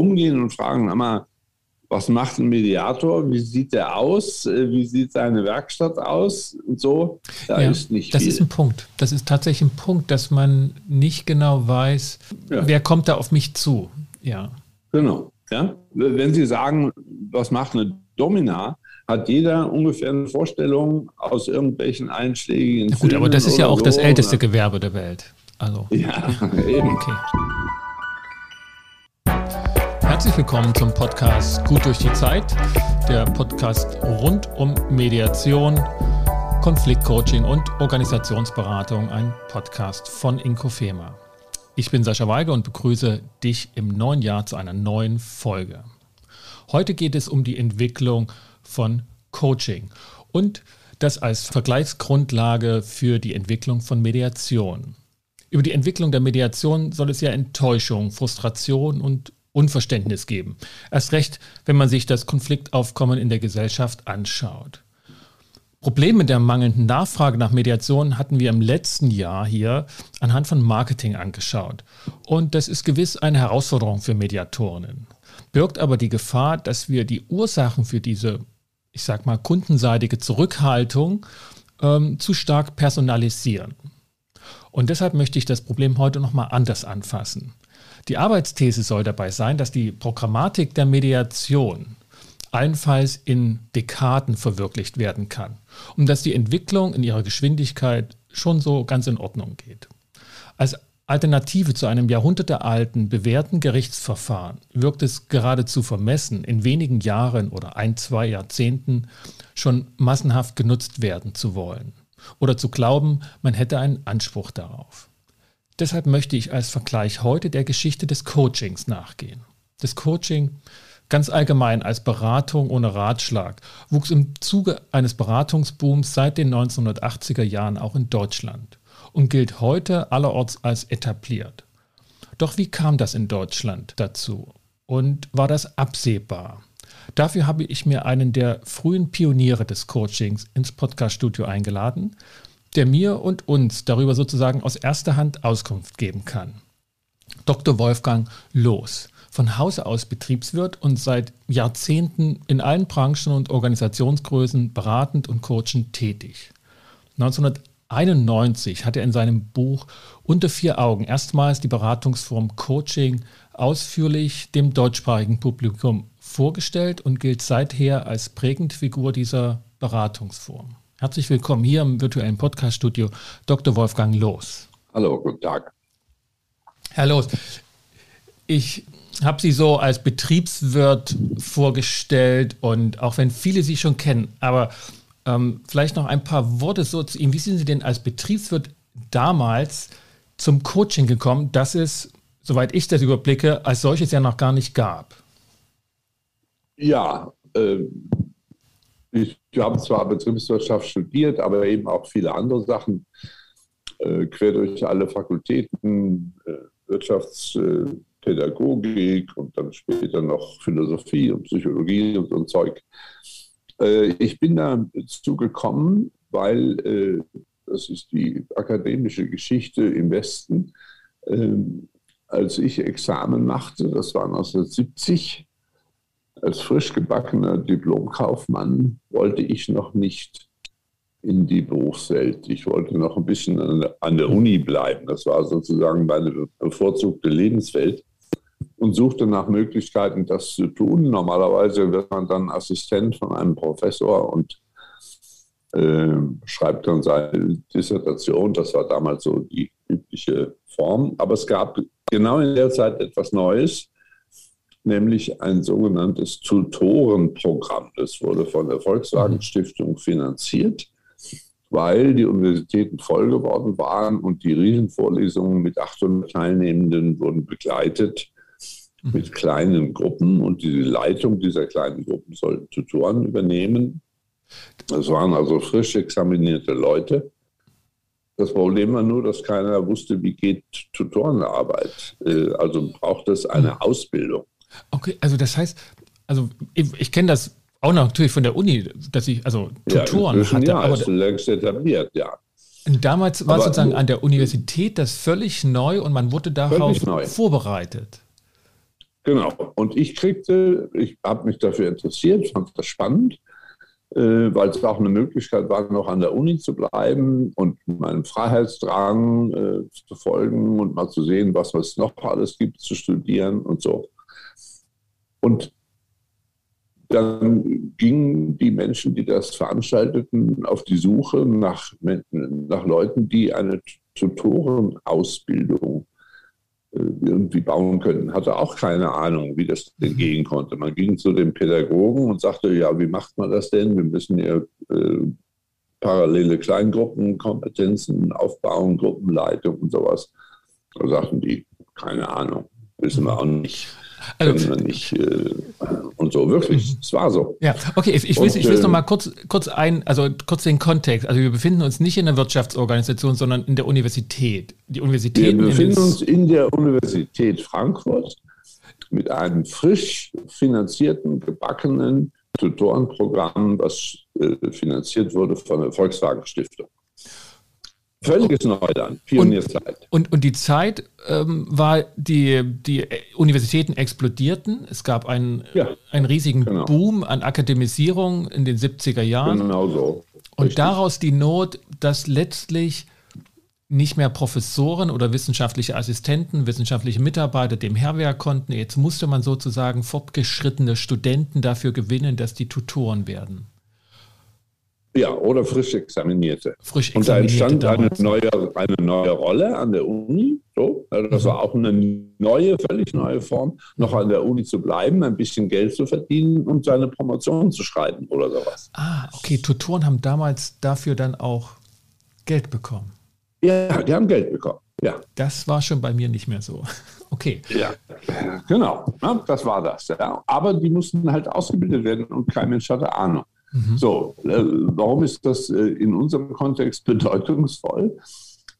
rumgehen und fragen, mal, was macht ein Mediator? Wie sieht der aus? Äh, wie sieht seine Werkstatt aus? Und so, da ja, ist nicht Das viel. ist ein Punkt. Das ist tatsächlich ein Punkt, dass man nicht genau weiß, ja. wer kommt da auf mich zu. Ja. Genau. Ja? Wenn Sie sagen, was macht eine Domina, hat jeder ungefähr eine Vorstellung aus irgendwelchen einschlägigen. Na gut, Filmen aber das ist ja auch so, das älteste? Gewerbe der Welt. Also. Ja, eben. Okay. Herzlich willkommen zum Podcast Gut durch die Zeit, der Podcast rund um Mediation, Konfliktcoaching und Organisationsberatung, ein Podcast von Inkofema. Ich bin Sascha Weige und begrüße dich im neuen Jahr zu einer neuen Folge. Heute geht es um die Entwicklung von Coaching und das als Vergleichsgrundlage für die Entwicklung von Mediation. Über die Entwicklung der Mediation soll es ja Enttäuschung, Frustration und Unverständnis geben. Erst recht, wenn man sich das Konfliktaufkommen in der Gesellschaft anschaut. Probleme der mangelnden Nachfrage nach Mediation hatten wir im letzten Jahr hier anhand von Marketing angeschaut. Und das ist gewiss eine Herausforderung für Mediatorinnen. Birgt aber die Gefahr, dass wir die Ursachen für diese, ich sag mal, kundenseitige Zurückhaltung ähm, zu stark personalisieren. Und deshalb möchte ich das Problem heute nochmal anders anfassen. Die Arbeitsthese soll dabei sein, dass die Programmatik der Mediation allenfalls in Dekaden verwirklicht werden kann und dass die Entwicklung in ihrer Geschwindigkeit schon so ganz in Ordnung geht. Als Alternative zu einem jahrhundertealten bewährten Gerichtsverfahren wirkt es geradezu vermessen, in wenigen Jahren oder ein, zwei Jahrzehnten schon massenhaft genutzt werden zu wollen oder zu glauben, man hätte einen Anspruch darauf. Deshalb möchte ich als Vergleich heute der Geschichte des Coachings nachgehen. Das Coaching ganz allgemein als Beratung ohne Ratschlag wuchs im Zuge eines Beratungsbooms seit den 1980er Jahren auch in Deutschland und gilt heute allerorts als etabliert. Doch wie kam das in Deutschland dazu? Und war das absehbar? Dafür habe ich mir einen der frühen Pioniere des Coachings ins Podcaststudio eingeladen, der mir und uns darüber sozusagen aus erster Hand Auskunft geben kann. Dr. Wolfgang Loos, von Hause aus Betriebswirt und seit Jahrzehnten in allen Branchen und Organisationsgrößen beratend und coachend tätig. 1991 hat er in seinem Buch Unter vier Augen erstmals die Beratungsform Coaching ausführlich dem deutschsprachigen Publikum vorgestellt und gilt seither als prägende Figur dieser Beratungsform. Herzlich willkommen hier im virtuellen Podcaststudio Dr. Wolfgang Loos. Hallo, guten Tag. Herr Loos, ich habe Sie so als Betriebswirt vorgestellt und auch wenn viele Sie schon kennen, aber ähm, vielleicht noch ein paar Worte so zu Ihnen. Wie sind Sie denn als Betriebswirt damals zum Coaching gekommen, das es, soweit ich das überblicke, als solches ja noch gar nicht gab? Ja, äh, ich habe zwar Betriebswirtschaft studiert, aber eben auch viele andere Sachen, äh, quer durch alle Fakultäten, äh, Wirtschaftspädagogik und dann später noch Philosophie und Psychologie und so ein Zeug. Äh, ich bin dazu gekommen, weil äh, das ist die akademische Geschichte im Westen. Ähm, als ich Examen machte, das war 1970, als frisch gebackener Diplomkaufmann wollte ich noch nicht in die Berufswelt. Ich wollte noch ein bisschen an der Uni bleiben. Das war sozusagen meine bevorzugte Lebenswelt und suchte nach Möglichkeiten, das zu tun. Normalerweise wird man dann Assistent von einem Professor und äh, schreibt dann seine Dissertation. Das war damals so die übliche Form. Aber es gab genau in der Zeit etwas Neues nämlich ein sogenanntes Tutorenprogramm. Das wurde von der Volkswagen. Stiftung finanziert, weil die Universitäten voll geworden waren und die Riesenvorlesungen mit 800 Teilnehmenden wurden begleitet mit kleinen Gruppen und die Leitung dieser kleinen Gruppen sollten Tutoren übernehmen. Das waren also frisch examinierte Leute. Das Problem war nur, dass keiner wusste, wie geht Tutorenarbeit. Äh, also braucht es eine. Ausbildung. Okay, also das heißt, also ich, ich kenne das auch natürlich von der Uni, dass ich also Tutoren ja, hatte. Ja, aber ist längst etabliert, ja. Damals war aber, sozusagen an der Universität das völlig neu und man wurde darauf vorbereitet. Genau. Und ich kriegte, ich habe mich dafür interessiert, fand das spannend, äh, weil es auch eine Möglichkeit war, noch an der Uni zu bleiben und meinem Freiheitsdrang äh, zu folgen und mal zu sehen, was es noch alles gibt, zu studieren und so. Und dann gingen die Menschen, die das veranstalteten, auf die Suche nach, nach Leuten, die eine Tutorenausbildung äh, irgendwie bauen können. Hatte auch keine Ahnung, wie das denn gehen konnte. Man ging zu den Pädagogen und sagte, ja, wie macht man das denn? Wir müssen ja äh, parallele Kleingruppenkompetenzen aufbauen, Gruppenleitung und sowas. Da sagten die, keine Ahnung, wissen wir auch nicht. Also, nicht, äh, und so, wirklich, mhm. es war so. Ja, okay, ich, ich will, ich will es nochmal kurz, kurz ein, also kurz den Kontext. Also wir befinden uns nicht in der Wirtschaftsorganisation, sondern in der Universität. Die Universität wir befinden in uns in der Universität Frankfurt mit einem frisch finanzierten, gebackenen Tutorenprogramm, was äh, finanziert wurde von der Volkswagen Stiftung. Völliges Neuland, Pionierzeit. Und, und, und die Zeit ähm, war, die, die Universitäten explodierten. Es gab einen, ja, einen riesigen genau. Boom an Akademisierung in den 70er Jahren. Genau so. Und Richtig. daraus die Not, dass letztlich nicht mehr Professoren oder wissenschaftliche Assistenten, wissenschaftliche Mitarbeiter dem Herr werden konnten. Jetzt musste man sozusagen fortgeschrittene Studenten dafür gewinnen, dass die Tutoren werden. Ja, oder frisch Examinierte. Frisch Examinierte Und da entstand eine neue, eine neue Rolle an der Uni. So. Also das mhm. war auch eine neue, völlig neue Form, noch an der Uni zu bleiben, ein bisschen Geld zu verdienen und seine Promotion zu schreiben oder sowas. Ah, okay. Tutoren haben damals dafür dann auch Geld bekommen. Ja, die haben Geld bekommen. Ja. Das war schon bei mir nicht mehr so. Okay. Ja, genau. Das war das. Ja. Aber die mussten halt ausgebildet werden und kein Mensch hatte Ahnung. Mhm. So, äh, warum ist das äh, in unserem Kontext bedeutungsvoll?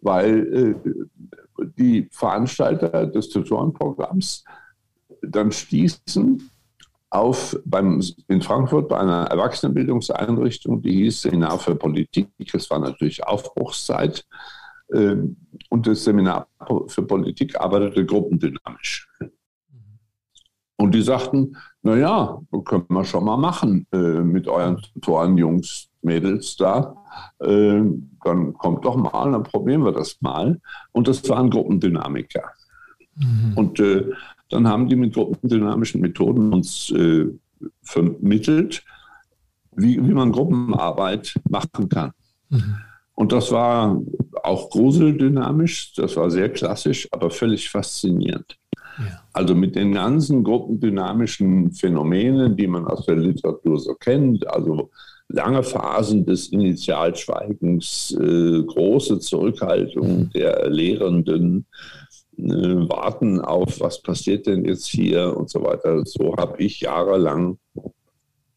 Weil äh, die Veranstalter des Tutorenprogramms dann stießen auf beim, in Frankfurt bei einer Erwachsenenbildungseinrichtung, die hieß Seminar für Politik. Es war natürlich Aufbruchszeit. Und das Seminar für Politik arbeitete gruppendynamisch. Und die sagten, naja, können wir schon mal machen äh, mit euren Tutoren, Jungs, Mädels da. Äh, dann kommt doch mal, dann probieren wir das mal. Und das waren Gruppendynamiker. Mhm. Und äh, dann haben die mit gruppendynamischen Methoden uns äh, vermittelt, wie, wie man Gruppenarbeit machen kann. Mhm. Und das war auch gruseldynamisch, das war sehr klassisch, aber völlig faszinierend. Also mit den ganzen gruppendynamischen Phänomenen, die man aus der Literatur so kennt, also lange Phasen des Initialschweigens, äh, große Zurückhaltung mhm. der Lehrenden, äh, warten auf, was passiert denn jetzt hier und so weiter. So habe ich jahrelang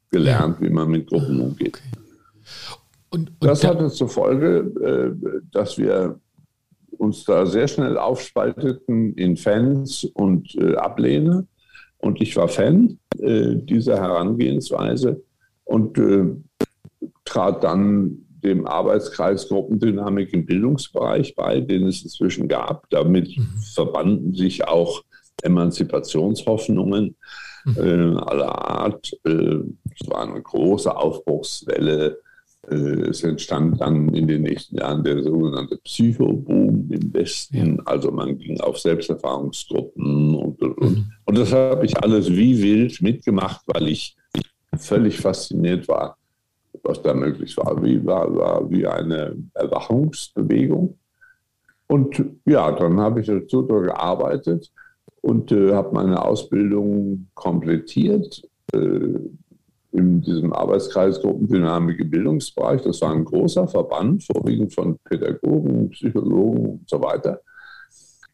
gelernt, wie man mit Gruppen umgeht. Okay. Und, und das hatte zur Folge, äh, dass wir uns da sehr schnell aufspalteten in Fans und äh, Ablehner. Und ich war Fan äh, dieser Herangehensweise und äh, trat dann dem Arbeitskreis Gruppendynamik im Bildungsbereich bei, den es inzwischen gab. Damit mhm. verbanden sich auch Emanzipationshoffnungen mhm. Äh, aller Art. Äh, es war eine große Aufbruchswelle es entstand dann in den nächsten Jahren der sogenannte Psychoboom im Westen. Also man ging auf Selbsterfahrungsgruppen und, und, und. Mhm. und das habe ich alles wie wild mitgemacht, weil ich, völlig fasziniert war, was da möglich war. Wie war, war wie eine Erwachungsbewegung. Und ja, dann habe ich dazu gearbeitet und äh, habe meine Ausbildung komplettiert. In diesem Arbeitskreis Gruppendynamik im Bildungsbereich. Das war ein großer Verband, vorwiegend von Pädagogen, Psychologen und so weiter.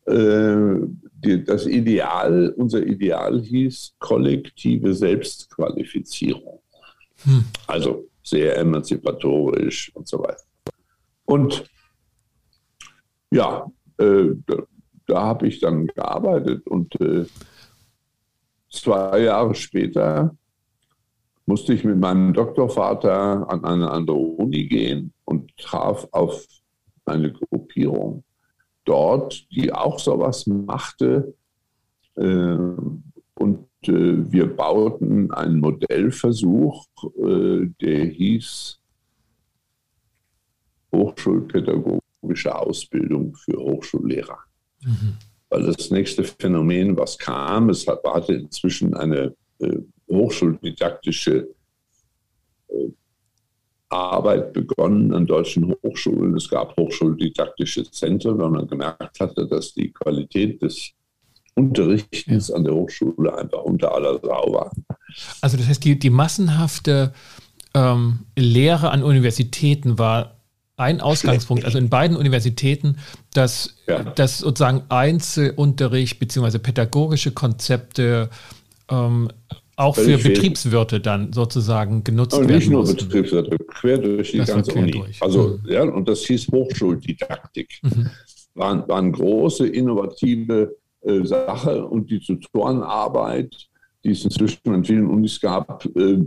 Äh, das Ideal, unser Ideal hieß kollektive Selbstqualifizierung. Hm. Also sehr emanzipatorisch und so weiter. Und ja, äh, da, da habe ich dann gearbeitet und äh, zwei Jahre später musste ich mit meinem Doktorvater an eine andere Uni gehen und traf auf eine Gruppierung dort, die auch sowas machte, äh, Und äh, wir bauten einen Modellversuch, äh, der hieß Hochschulpädagogische Ausbildung für Hochschullehrer. Mhm. Weil das nächste Phänomen, was kam, es hatte inzwischen eine hochschuldidaktische äh, Arbeit begonnen an deutschen Hochschulen. Es gab hochschuldidaktische Zentren, weil man gemerkt hatte, dass die Qualität des Unterrichtens an der Hochschule einfach unter aller Sau war. Also das heißt, die, die massenhafte ähm, Lehre an Universitäten war ein Ausgangspunkt, also in beiden Universitäten, dass, ja. dass sozusagen Einzelunterricht bzw. pädagogische Konzepte ähm, auch für Betriebswirte dann sozusagen genutzt Aber werden. Nicht nur mussten. Betriebswirte, quer durch die das ganze Uni. Durch. Also, mhm. ja, und das hieß Hochschuldidaktik. Mhm. Waren, waren große, innovative äh, Sache und die Tutorenarbeit, die es inzwischen an vielen Unis gab, äh,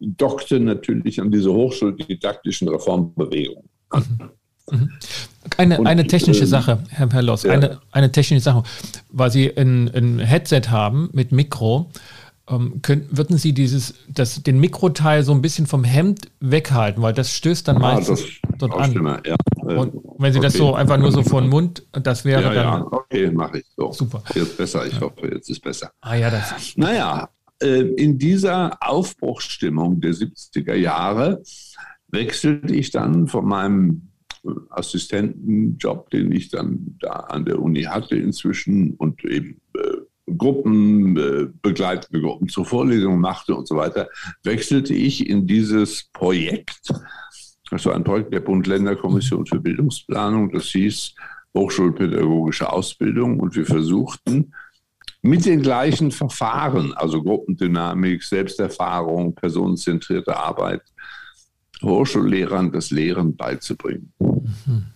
dockte natürlich an diese hochschuldidaktischen Reformbewegungen an. Mhm. mhm. Eine, und, eine technische äh, Sache, Herr, Loss, ja. eine, eine technische Sache, weil Sie ein, ein Headset haben mit Mikro ähm, können, würden Sie dieses, das, den Mikroteil so ein bisschen vom Hemd weghalten, weil das stößt dann ah, meistens dort an. Stimme, ja. Und wenn Sie okay. das so einfach nur so vor den Mund, das wäre ja, dann. Ja, okay, mache ich so. Super. Jetzt besser, ich ja. hoffe, jetzt ist besser. Ah ja, das. Naja, äh, in dieser Aufbruchsstimmung der 70er Jahre wechselte ich dann von meinem Assistentenjob, den ich dann da an der Uni hatte inzwischen und eben äh, Gruppen, äh, begleitende Gruppen zur Vorlesung machte und so weiter, wechselte ich in dieses Projekt, also ein Projekt der Bund-Länder-Kommission für Bildungsplanung, das hieß Hochschulpädagogische Ausbildung und wir versuchten mit den gleichen Verfahren, also Gruppendynamik, Selbsterfahrung, personenzentrierte Arbeit, Hochschullehrern das Lehren beizubringen. Mhm.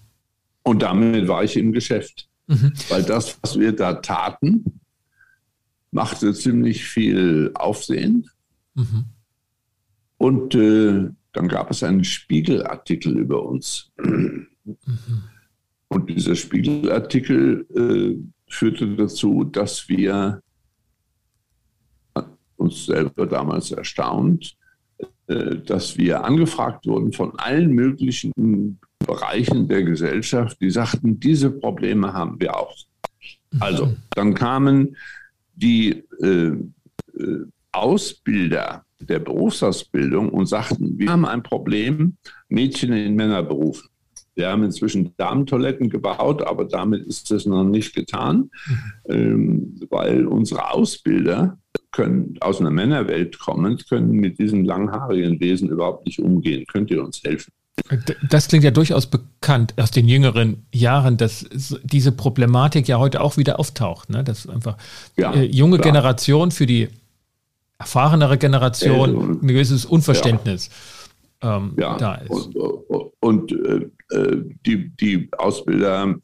Und damit war ich im Geschäft. Mhm. Weil das, was wir da taten, machte ziemlich viel Aufsehen. Mhm. Und äh, dann gab es einen Spiegelartikel über uns. Mhm. Und dieser Spiegelartikel äh, führte dazu, dass wir uns selber damals erstaunt, äh, dass wir angefragt wurden von allen möglichen Bereichen der Gesellschaft, die sagten, diese Probleme haben wir auch. Also, mhm. dann kamen die äh, äh, Ausbilder der Berufsausbildung und sagten, wir haben ein Problem, Mädchen in Männerberufen. Wir haben inzwischen Damentoiletten gebaut, aber damit ist es noch nicht getan, mhm. ähm, weil unsere Ausbilder können aus einer Männerwelt kommend, können mit diesem langhaarigen Wesen überhaupt nicht umgehen. Könnt ihr uns helfen? Das klingt ja durchaus bekannt aus den jüngeren Jahren, dass diese Problematik ja heute auch wieder auftaucht. Ne? Dass einfach ja, äh, junge klar. Generation für die erfahrenere Generation ein gewisses Unverständnis ja ähm, ja, da ist. Und, und äh, äh, die, die Ausbilder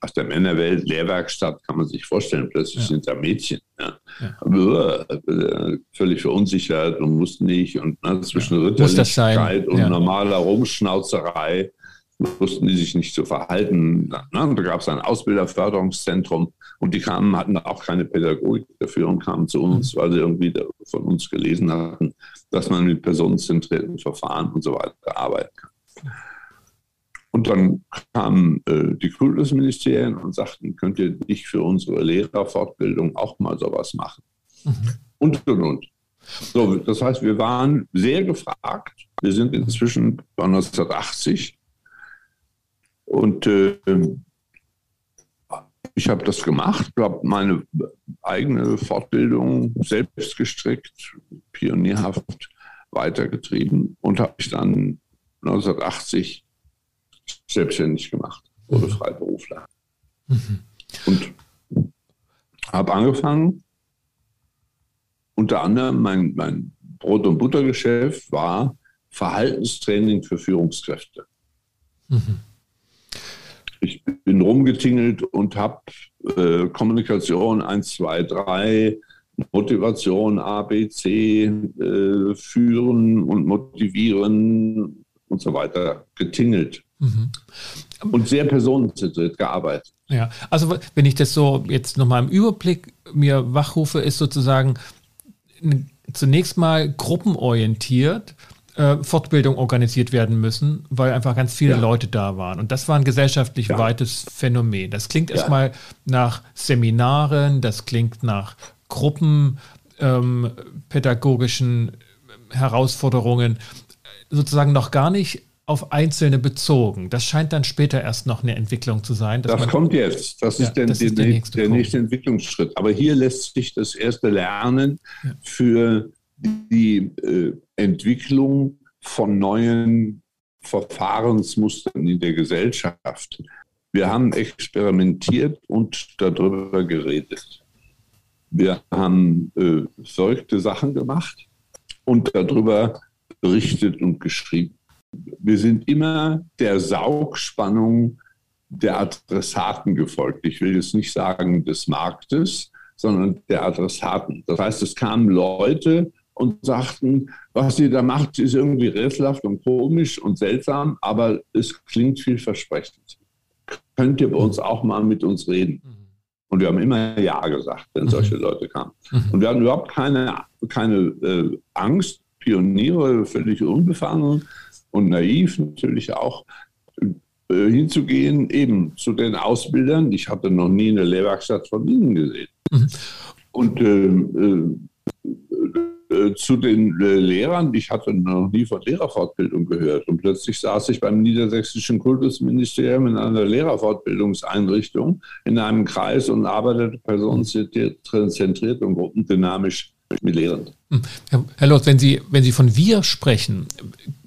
aus der Männerwelt, Lehrwerkstatt, kann man sich vorstellen, plötzlich sind da Mädchen. Ja. Ja. Äh, völlig verunsichert und mussten nicht. Und ne, zwischen ja. Ritterlichkeit und normaler Rumschnauzerei wussten die sich nicht zu verhalten. Ne? Da gab es ein Ausbilderförderungszentrum und die kamen, hatten auch keine Pädagogik dafür und kamen zu uns, mhm. weil sie irgendwie von uns gelesen hatten, dass man mit personenzentrierten Verfahren und so weiter arbeiten kann. Und dann kamen äh, die Kultusministerien und sagten, könnt ihr nicht für unsere Lehrerfortbildung auch mal sowas machen? Mhm. Und, und, und. So, das heißt, wir waren sehr gefragt. Wir sind inzwischen bei 1980 und äh, ich habe das gemacht, habe meine eigene Fortbildung selbst gestrickt, pionierhaft weitergetrieben und habe mich dann 1980 selbstständig gemacht, wurde mhm. Freiberufler. Mhm. Und habe angefangen, unter anderem mein, mein Brot- und Buttergeschäft war Verhaltenstraining für Führungskräfte. Mhm ich bin rumgetingelt und habe äh, Kommunikation 1, 2, 3, Motivation A, B, C, äh, führen und motivieren und so weiter getingelt. Mhm. Und sehr personenzentriert gearbeitet. Ja, also wenn ich das so jetzt nochmal im Überblick mir wachrufe, ist sozusagen zunächst mal gruppenorientiert äh, Fortbildung organisiert werden müssen, weil einfach ganz viele ja. Leute da waren. Und das war ein gesellschaftlich ja. weites Phänomen. Das klingt ja. erstmal nach Seminaren, das klingt nach gruppenpädagogischen ähm, Herausforderungen, sozusagen noch gar nicht auf Einzelne bezogen. Das scheint dann später erst noch eine Entwicklung zu sein. Das kommt jetzt. Das ist, ja, das ist der, nächste, der nächste Entwicklungsschritt. Aber hier lässt sich das erste Lernen ja. für die äh, Entwicklung von neuen Verfahrensmustern in der Gesellschaft. Wir haben experimentiert und darüber geredet. Wir haben äh, verrückte Sachen gemacht und darüber berichtet und geschrieben. Wir sind immer der Saugspannung der Adressaten gefolgt. Ich will jetzt nicht sagen des Marktes, sondern der Adressaten. Das heißt, es kamen Leute und sagten, was ihr da macht, ist irgendwie rätselhaft und komisch und seltsam, aber es klingt vielversprechend. Könnt ihr bei uns auch mal mit uns reden? Und wir haben immer Ja gesagt, wenn solche mhm. Leute kamen. Mhm. Und wir hatten überhaupt keine, keine äh, Angst, Pioniere, völlig unbefangen und naiv natürlich auch, äh, hinzugehen, eben zu den Ausbildern. Ich hatte noch nie eine Lehrwerkstatt von ihnen gesehen. Mhm. Und äh, äh äh, zu den äh, Lehrern. Ich hatte noch nie von Lehrerfortbildung gehört. Und plötzlich saß ich beim Niedersächsischen Kultusministerium in einer Lehrerfortbildungseinrichtung in einem Kreis und arbeitete personenzentriert und gruppendynamisch mit Lehrern. Hm. Herr Lotz, wenn Sie, wenn Sie von wir sprechen,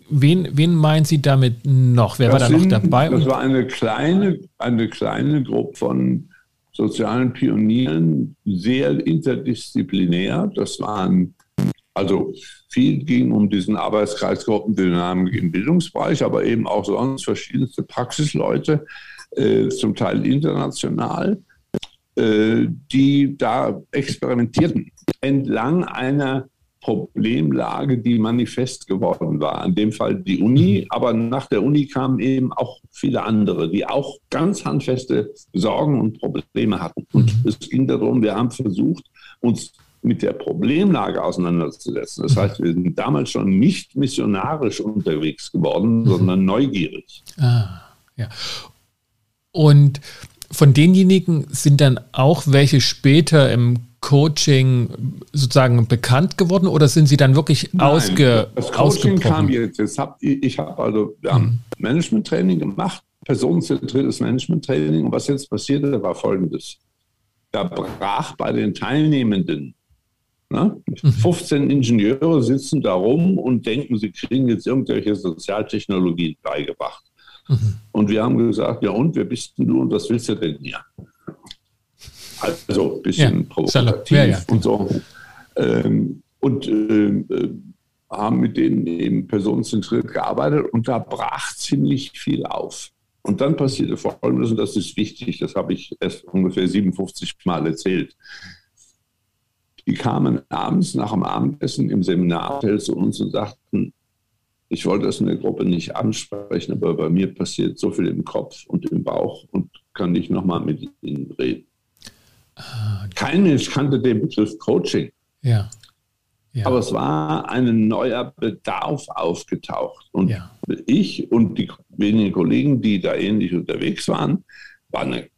wen, wen meinen Sie damit noch? Wer das war da noch dabei? Das war eine kleine, eine kleine Gruppe von sozialen Pionieren, sehr interdisziplinär. Das waren also viel ging um diesen Arbeitskreis Gruppendynamik im Bildungsbereich, aber eben auch sonst verschiedenste Praxisleute, äh, zum Teil international, äh, die da experimentierten entlang einer Problemlage, die manifest geworden war. In dem Fall die Uni, aber nach der Uni kamen eben auch viele andere, die auch ganz handfeste Sorgen und Probleme hatten. Und mhm. es ging darum, wir haben versucht, uns mit der Problemlage auseinanderzusetzen. Das heißt, wir sind damals schon nicht missionarisch unterwegs geworden, mhm. sondern neugierig. Ah, ja. Und von denjenigen sind dann auch welche später im Coaching sozusagen bekannt geworden oder sind sie dann wirklich Nein, ausge Das Coaching kam jetzt. jetzt hab, ich habe also wir haben mhm. Management-Training gemacht, personenzentriertes Management-Training. Und was jetzt passierte, war folgendes. Da brach bei den Teilnehmenden Ne? 15 mhm. Ingenieure sitzen da rum und denken, sie kriegen jetzt irgendwelche Sozialtechnologien beigebracht. Mhm. Und wir haben gesagt, ja und, wer bist denn du und was willst du denn hier? Also ein bisschen ja, provokativ ja, ja. und so. Ähm, und ähm, äh, haben mit denen eben personenzentriert gearbeitet und da brach ziemlich viel auf. Und dann passierte Folgendes, und das ist wichtig, das habe ich erst ungefähr 57 Mal erzählt. Die kamen abends nach dem Abendessen im Seminarhotel zu uns und sagten, ich wollte das in der Gruppe nicht ansprechen, aber bei mir passiert so viel im Kopf und im Bauch und kann nicht nochmal mit Ihnen reden. Ah, Kein Mensch kannte den Begriff Coaching. Ja. ja. Aber es war ein neuer Bedarf aufgetaucht. Und ja. ich und die wenigen Kollegen, die da ähnlich unterwegs waren, waren eine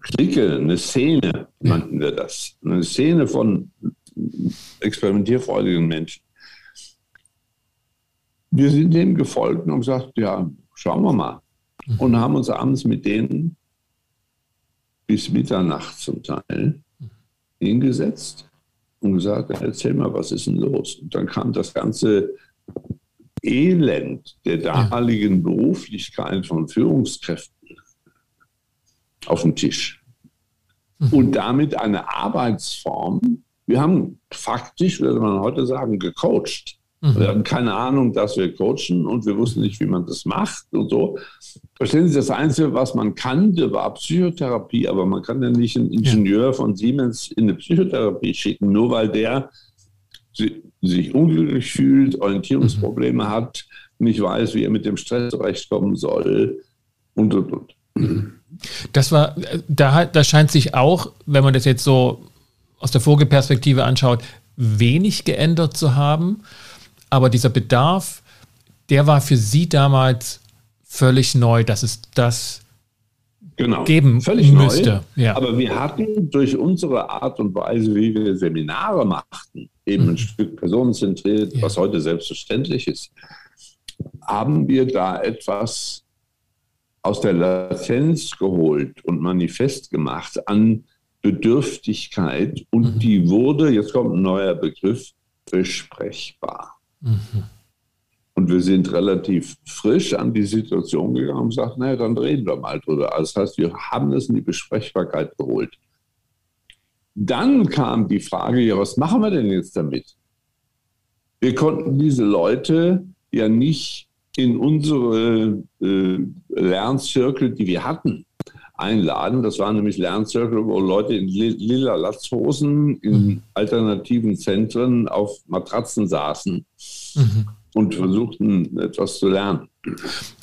Clique, eine Szene, nannten wir das. Eine Szene von experimentierfreudigen Menschen. Wir sind dem gefolgt und haben gesagt, ja, schauen wir mal. Mhm. Und haben uns abends mit denen bis Mitternacht zum Teil hingesetzt und gesagt, erzähl mal, was ist denn los? Und dann kam das ganze Elend der damaligen Beruflichkeit von Führungskräften auf den Tisch. Mhm. Und damit eine Arbeitsform. Wir haben faktisch, würde man heute sagen, gecoacht. Mhm. Wir hatten keine Ahnung, dass wir coachen und wir wussten nicht, wie man das macht und so. Verstehen Sie, das Einzige, was man kannte, war Psychotherapie, aber man kann ja nicht einen Ingenieur von Siemens in eine Psychotherapie schicken, nur weil der sich unglücklich fühlt, Orientierungsprobleme mhm. hat, nicht weiß, wie er mit dem Stress zurechtkommen soll und und und. Das war, da, da scheint sich auch, wenn man das jetzt so aus der Vogelperspektive anschaut, wenig geändert zu haben. Aber dieser Bedarf, der war für Sie damals völlig neu, dass es das genau, geben völlig müsste. Neu, ja. Aber wir hatten durch unsere Art und Weise, wie wir Seminare machten, eben mhm. ein Stück personenzentriert, ja. was heute selbstverständlich ist, haben wir da etwas aus der Latenz geholt und manifest gemacht an Bedürftigkeit und mhm. die wurde, jetzt kommt ein neuer Begriff, besprechbar. Mhm. Und wir sind relativ frisch an die Situation gegangen und gesagt, naja, dann reden wir mal drüber. Also das heißt, wir haben es in die Besprechbarkeit geholt. Dann kam die Frage, ja, was machen wir denn jetzt damit? Wir konnten diese Leute ja nicht in unsere äh, Lernzirkel, die wir hatten, einladen. Das waren nämlich Lernzirkel, wo Leute in lila Latzhosen in mhm. alternativen Zentren auf Matratzen saßen mhm. und versuchten etwas zu lernen.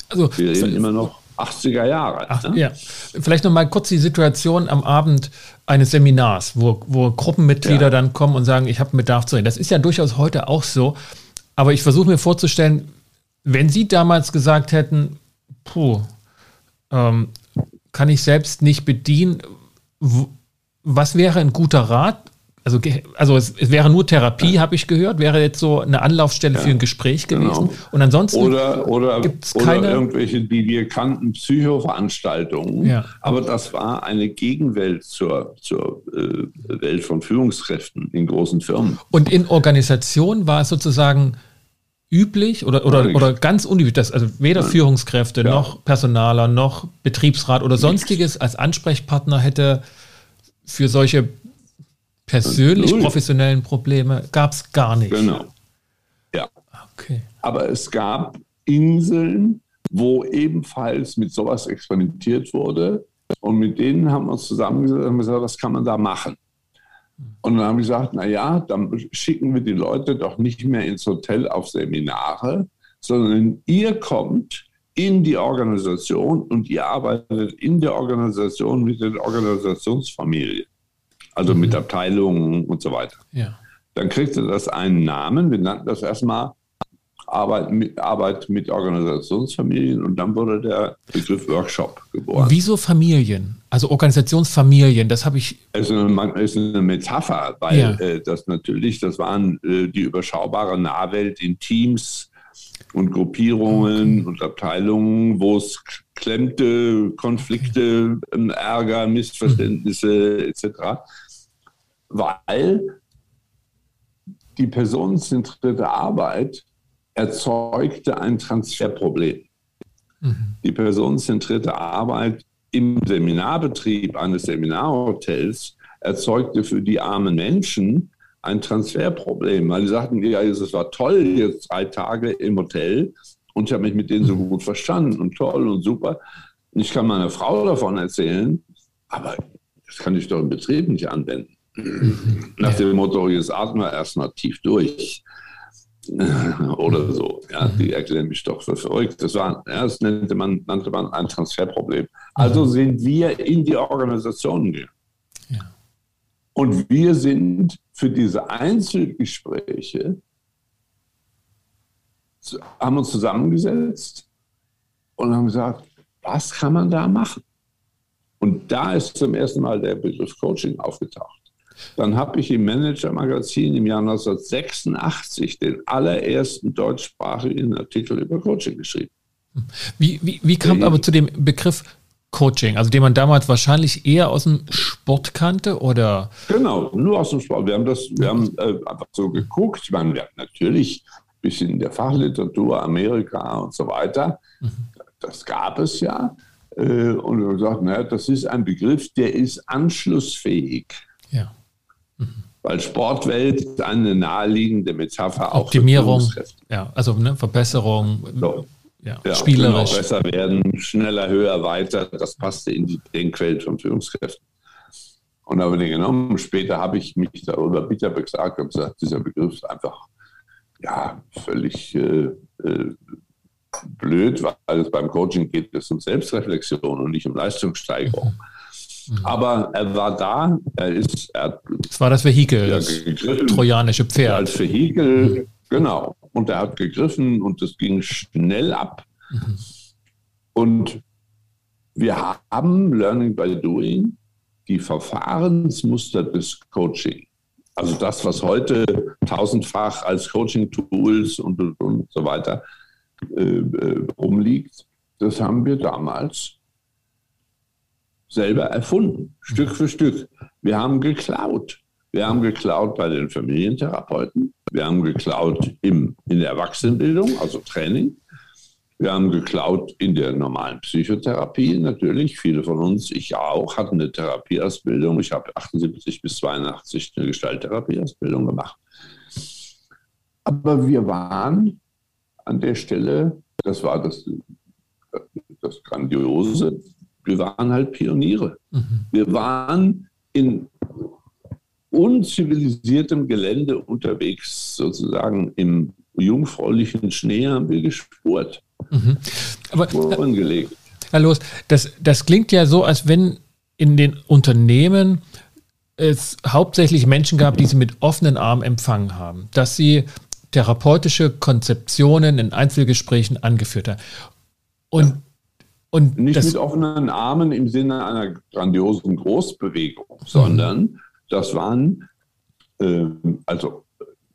Also, wir reden immer noch 80er Jahre. Ach, ne? Ja, vielleicht noch mal kurz die Situation am Abend eines Seminars, wo, wo Gruppenmitglieder ja. dann kommen und sagen, ich habe einen Bedarf zu reden. Das ist ja durchaus heute auch so. Aber ich versuche mir vorzustellen, wenn Sie damals gesagt hätten, puh, ähm, kann ich selbst nicht bedienen, was wäre ein guter Rat? Also, also es, es wäre nur Therapie, ja. habe ich gehört, wäre jetzt so eine Anlaufstelle ja, für ein Gespräch genau. gewesen. Genau. Und ansonsten oder, oder, gibt es keine. irgendwelche, die wir kannten, Psychoveranstaltungen. Ja. Aber das war eine Gegenwelt zur, zur äh, Welt von Führungskräften in großen Firmen. Und in Organisationen war es sozusagen üblich oder, oder, oder ganz unüblich, dass also weder Nein. Führungskräfte ja. noch Personaler noch Betriebsrat oder sonstiges als Ansprechpartner hätte für solche persönlich Null. professionellen Probleme gab es gar nicht. Genau. Ja. Okay. Aber es gab Inseln, wo ebenfalls mit sowas experimentiert wurde. Und mit denen haben wir uns zusammengesetzt und gesagt, was kann man da machen? Und dann habe ich gesagt, naja, dann schicken wir die Leute doch nicht mehr ins Hotel auf Seminare, sondern ihr kommt in die Organisation und ihr arbeitet in der Organisation mit den Organisationsfamilien, also mhm. mit Abteilungen und so weiter. Ja. Dann kriegt ihr das einen Namen, wir nannten das erstmal Arbeit mit, Arbeit mit Organisationsfamilien und dann wurde der Begriff Workshop geboren. Wieso Familien? Also Organisationsfamilien, das habe ich. Es ist eine, ist eine Metapher, weil ja. äh, das natürlich, das waren äh, die überschaubare Nahwelt in Teams und Gruppierungen okay. und Abteilungen, wo es klemmte, Konflikte, okay. Ärger, Missverständnisse mhm. etc. Weil die personenzentrierte Arbeit erzeugte ein Transferproblem. Mhm. Die personenzentrierte Arbeit im Seminarbetrieb eines Seminarhotels erzeugte für die armen Menschen ein Transferproblem, weil sie sagten, ja, es war toll, jetzt drei Tage im Hotel und ich habe mich mit denen so gut verstanden und toll und super. Ich kann meiner Frau davon erzählen, aber das kann ich doch im Betrieb nicht anwenden. Mhm. Nach dem Motto, jetzt atmen wir erstmal tief durch. oder so. Ja, die erklären mich doch für verrückt. Das, war, ja, das nannte, man, nannte man ein Transferproblem. Also mhm. sind wir in die Organisationen gegangen. Ja. Und wir sind für diese Einzelgespräche, haben uns zusammengesetzt und haben gesagt, was kann man da machen? Und da ist zum ersten Mal der Begriff Coaching aufgetaucht. Dann habe ich im Manager-Magazin im Jahr 1986 den allerersten deutschsprachigen Artikel über Coaching geschrieben. Wie, wie, wie kam aber zu dem Begriff Coaching, also den man damals wahrscheinlich eher aus dem Sport kannte Genau, nur aus dem Sport. Wir haben das, wir haben äh, einfach so geguckt. Ich meine, wir haben natürlich ein bisschen in der Fachliteratur, Amerika und so weiter. Mhm. Das gab es ja. Äh, und wir haben gesagt, naja, das ist ein Begriff, der ist anschlussfähig. Ja. Weil Sportwelt ist eine naheliegende Metapher auch Optimierung, ja, also ne, Verbesserung, so. ja, ja, spielerisch. Genau, besser werden, schneller, höher, weiter, das passte in die Denkwelt von Führungskräften. Und habe den genommen. Später habe ich mich darüber bitter beklagt und gesagt, dieser Begriff ist einfach ja, völlig äh, äh, blöd, weil es beim Coaching geht es um Selbstreflexion und nicht um Leistungssteigerung. Mhm. Aber er war da, er ist. Er das war das Vehikel, das trojanische Pferd. Als Vehikel, mhm. genau. Und er hat gegriffen und es ging schnell ab. Mhm. Und wir haben Learning by Doing, die Verfahrensmuster des Coaching. Also das, was heute tausendfach als Coaching-Tools und, und, und so weiter äh, äh, rumliegt, das haben wir damals selber erfunden, Stück für Stück. Wir haben geklaut. Wir haben geklaut bei den Familientherapeuten. Wir haben geklaut im, in der Erwachsenenbildung, also Training. Wir haben geklaut in der normalen Psychotherapie natürlich. Viele von uns, ich auch, hatten eine Therapieausbildung. Ich habe 78 bis 82 eine Gestalttherapieausbildung gemacht. Aber wir waren an der Stelle, das war das, das Grandiose, wir waren halt Pioniere. Mhm. Wir waren in unzivilisiertem Gelände unterwegs, sozusagen im jungfräulichen Schnee haben wir gespurt. Mhm. Aber, Spuren gelegt. Herr Los, das, das klingt ja so, als wenn in den Unternehmen es hauptsächlich Menschen gab, die sie mit offenen Armen empfangen haben, dass sie therapeutische Konzeptionen in Einzelgesprächen angeführt haben. Und ja. Und nicht mit offenen Armen im Sinne einer grandiosen Großbewegung, sondern mhm. das waren, äh, also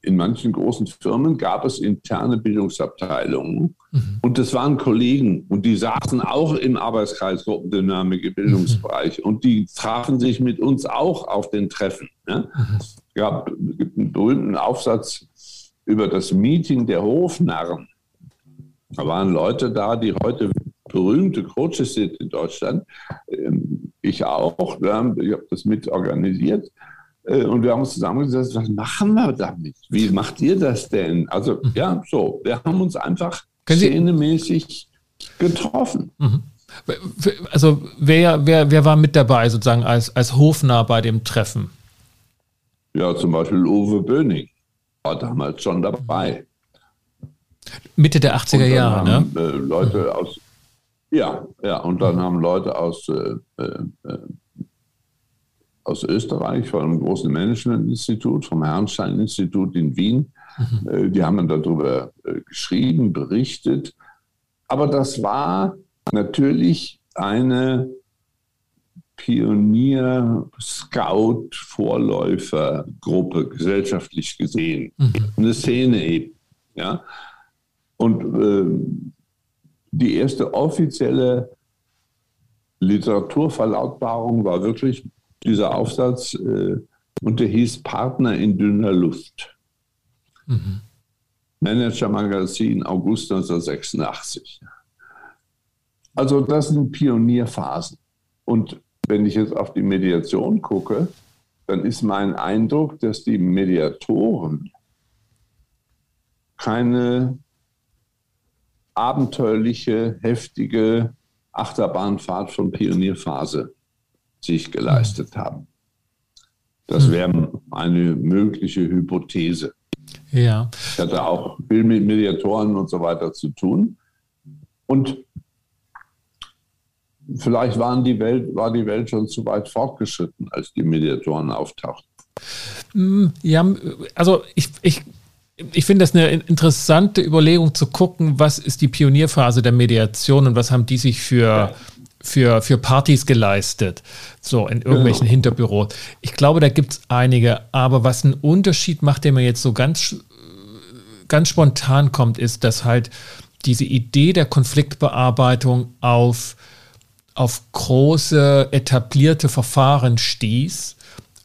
in manchen großen Firmen gab es interne Bildungsabteilungen mhm. und das waren Kollegen und die saßen auch im Arbeitskreis Gruppendynamik im Bildungsbereich mhm. und die trafen sich mit uns auch auf den Treffen. Ne? Mhm. Es gab einen berühmten Aufsatz über das Meeting der Hofnarren. Da waren Leute da, die heute berühmte Coaches sind in Deutschland. Ähm, ich auch. Ich habe das mit organisiert. Äh, und wir haben uns zusammengesetzt, was machen wir damit? Wie macht ihr das denn? Also, mhm. ja, so, wir haben uns einfach szenemäßig getroffen. Mhm. Also, wer, wer, wer war mit dabei, sozusagen als, als Hofnarr bei dem Treffen? Ja, zum Beispiel Uwe Böning war damals schon dabei. Mitte der 80er Jahre, ne? Äh, Leute mhm. aus ja, ja, und dann haben Leute aus, äh, äh, aus Österreich, vom großen Management-Institut, vom Herrnstein-Institut in Wien, mhm. äh, die haben dann darüber äh, geschrieben, berichtet. Aber das war natürlich eine Pionier-Scout-Vorläufergruppe, gesellschaftlich gesehen. Mhm. Eine Szene eben. Ja? Und äh, die erste offizielle Literaturverlautbarung war wirklich dieser Aufsatz äh, und der hieß Partner in dünner Luft. Mhm. Manager Magazin, August 1986. Also das sind Pionierphasen. Und wenn ich jetzt auf die Mediation gucke, dann ist mein Eindruck, dass die Mediatoren keine abenteuerliche, heftige Achterbahnfahrt von Pionierphase sich geleistet haben. Das hm. wäre eine mögliche Hypothese. Ja. Ich hatte auch viel mit Mediatoren und so weiter zu tun. Und vielleicht waren die Welt, war die Welt schon zu weit fortgeschritten, als die Mediatoren auftauchten. Hm, ja, also ich, ich ich finde das eine interessante Überlegung zu gucken, was ist die Pionierphase der Mediation und was haben die sich für, für, für Partys geleistet, so in irgendwelchen genau. Hinterbüros. Ich glaube, da gibt es einige, aber was einen Unterschied macht, der mir jetzt so ganz, ganz spontan kommt, ist, dass halt diese Idee der Konfliktbearbeitung auf, auf große etablierte Verfahren stieß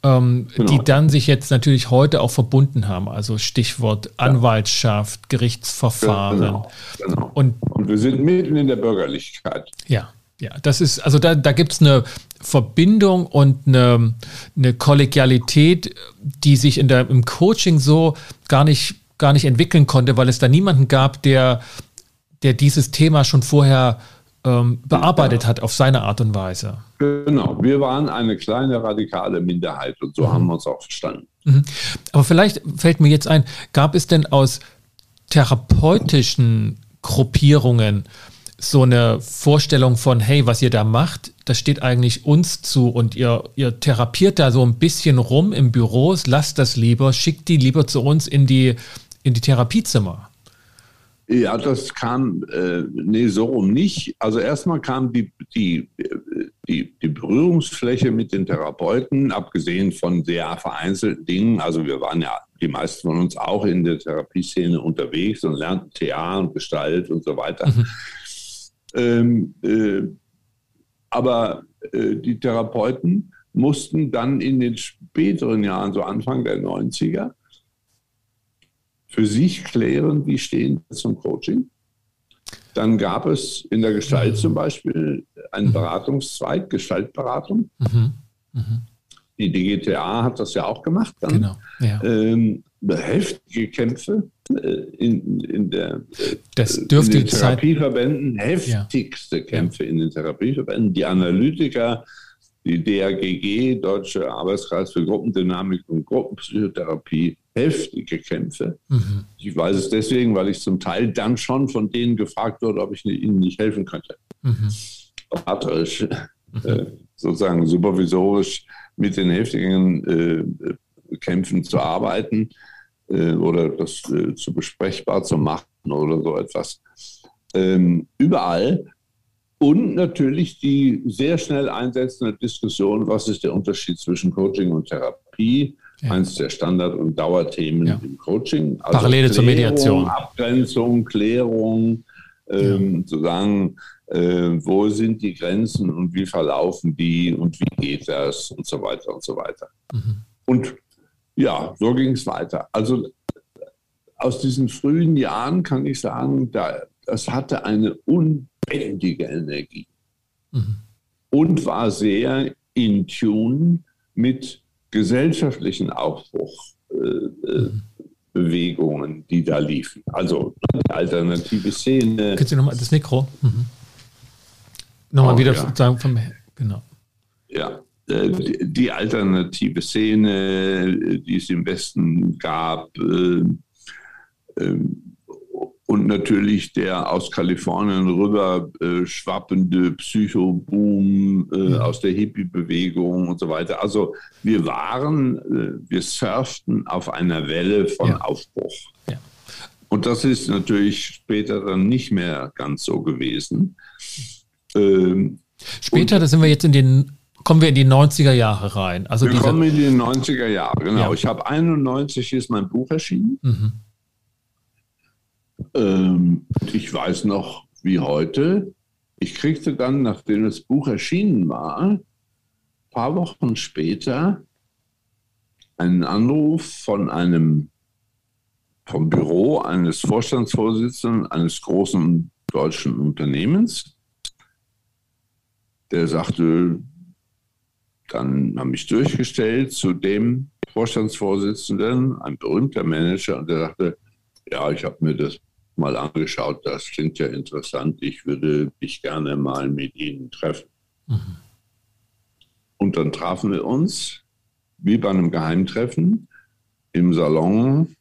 ähm, genau. die dann sich jetzt natürlich heute auch verbunden haben. Also Stichwort Anwaltschaft, Gerichtsverfahren. Genau, genau. Und, und wir sind mitten in der Bürgerlichkeit. Ja. Ja, das ist, also da, da gibt es eine Verbindung und eine, eine Kollegialität, die sich in der, im Coaching so gar nicht, gar nicht entwickeln konnte, weil es da niemanden gab, der, der dieses Thema schon vorher ähm, bearbeitet ja. hat auf seine Art und Weise. Genau, wir waren eine kleine radikale Minderheit und so mhm. haben wir uns auch verstanden. Mhm. Aber vielleicht fällt mir jetzt ein, gab es denn aus therapeutischen Gruppierungen so eine Vorstellung von, hey, was ihr da macht, das steht eigentlich uns zu und ihr, ihr therapiert da so ein bisschen rum im Büros, lasst das lieber, schickt die lieber zu uns in die, in die Therapiezimmer. Ja, das kam, äh, nee, so rum nicht. Also erstmal kam die, die, die, die Berührungsfläche mit den Therapeuten, abgesehen von sehr vereinzelten Dingen. Also wir waren ja die meisten von uns auch in der Therapieszene unterwegs und lernten Theater und Gestalt und so weiter. Mhm. Ähm, äh, aber äh, die Therapeuten mussten dann in den späteren Jahren, so Anfang der 90er, für sich klären, wie stehen sie zum Coaching. Dann gab es in der Gestalt mhm. zum Beispiel einen. Beratungszweig, Gestaltberatung. Mhm. Mhm. Die DGTA hat das ja auch gemacht. Dann. Genau. Ja. Ähm, heftige Kämpfe äh, in, in, der, äh, das dürfte in den Therapieverbänden, heftigste ja. Kämpfe in den Therapieverbänden. Die Analytiker, die DAGG, Deutsche Arbeitskreis für Gruppendynamik und Gruppenpsychotherapie, heftige Kämpfe. Mhm. Ich weiß es deswegen, weil ich zum Teil dann schon von denen gefragt wurde, ob ich ihnen nicht helfen könnte. Mhm. Beraterisch, mhm. äh, sozusagen supervisorisch mit den heftigen äh, Kämpfen zu arbeiten äh, oder das äh, zu besprechbar zu machen oder so etwas. Ähm, überall. Und natürlich die sehr schnell einsetzende Diskussion, was ist der Unterschied zwischen Coaching und Therapie? Ja. Eines der Standard- und Dauerthemen ja. im Coaching. Also Parallele Klärung, zur Mediation. Abgrenzung, Klärung, ähm, ja. zu sagen, äh, wo sind die Grenzen und wie verlaufen die und wie geht das und so weiter und so weiter. Mhm. Und ja, so ging es weiter. Also aus diesen frühen Jahren kann ich sagen, da, das hatte eine unbändige Energie mhm. und war sehr in Tune mit gesellschaftlichen Aufbruchbewegungen, äh, mhm. die da liefen. Also die alternative Szene. Könnt ihr nochmal das Mikro? Mhm. Nochmal oh, wieder ja. sagen vom, genau. Ja, äh, die alternative Szene, die es im Westen gab, äh, ähm, und natürlich der aus Kalifornien rüber äh, schwappende Psychoboom äh, ja. aus der Hippie-Bewegung und so weiter. Also wir waren, äh, wir surften auf einer Welle von ja. Aufbruch. Ja. Und das ist natürlich später dann nicht mehr ganz so gewesen. Ähm, später, da sind wir jetzt in den kommen wir in die 90er Jahre rein. Also wir kommen in die 90er Jahre, genau. Ja. Ich habe 91 ist mein Buch erschienen. Mhm. Ähm, ich weiß noch wie heute, ich kriegte dann, nachdem das Buch erschienen war, ein paar Wochen später einen Anruf von einem vom Büro eines Vorstandsvorsitzenden eines großen deutschen Unternehmens, der sagte, dann haben mich durchgestellt zu dem Vorstandsvorsitzenden, ein berühmter Manager, und der sagte, ja, ich habe mir das mal angeschaut, das klingt ja interessant, ich würde mich gerne mal mit Ihnen treffen. Mhm. Und dann trafen wir uns, wie bei einem Geheimtreffen, im Salon,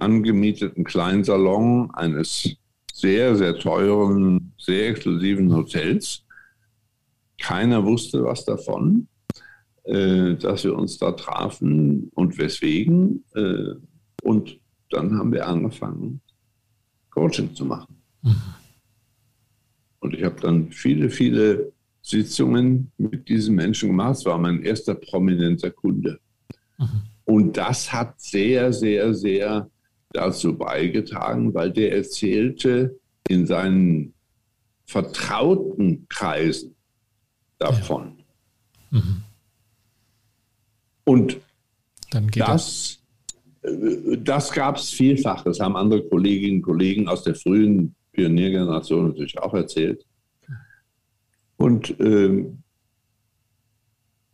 angemieteten kleinen Salon eines sehr, sehr teuren, sehr exklusiven Hotels. Keiner wusste was davon, äh, dass wir uns da trafen und weswegen. Äh, und dann haben wir angefangen, Coaching zu machen. Mhm. Und ich habe dann viele, viele Sitzungen mit diesen Menschen gemacht. Es war mein erster prominenter Kunde. Mhm. Und das hat sehr, sehr, sehr dazu beigetragen, weil der erzählte in seinen vertrauten Kreisen davon. Ja. Mhm. Und das das gab es vielfach. Das haben andere Kolleginnen und Kollegen aus der frühen Pioniergeneration natürlich auch erzählt. Und ähm,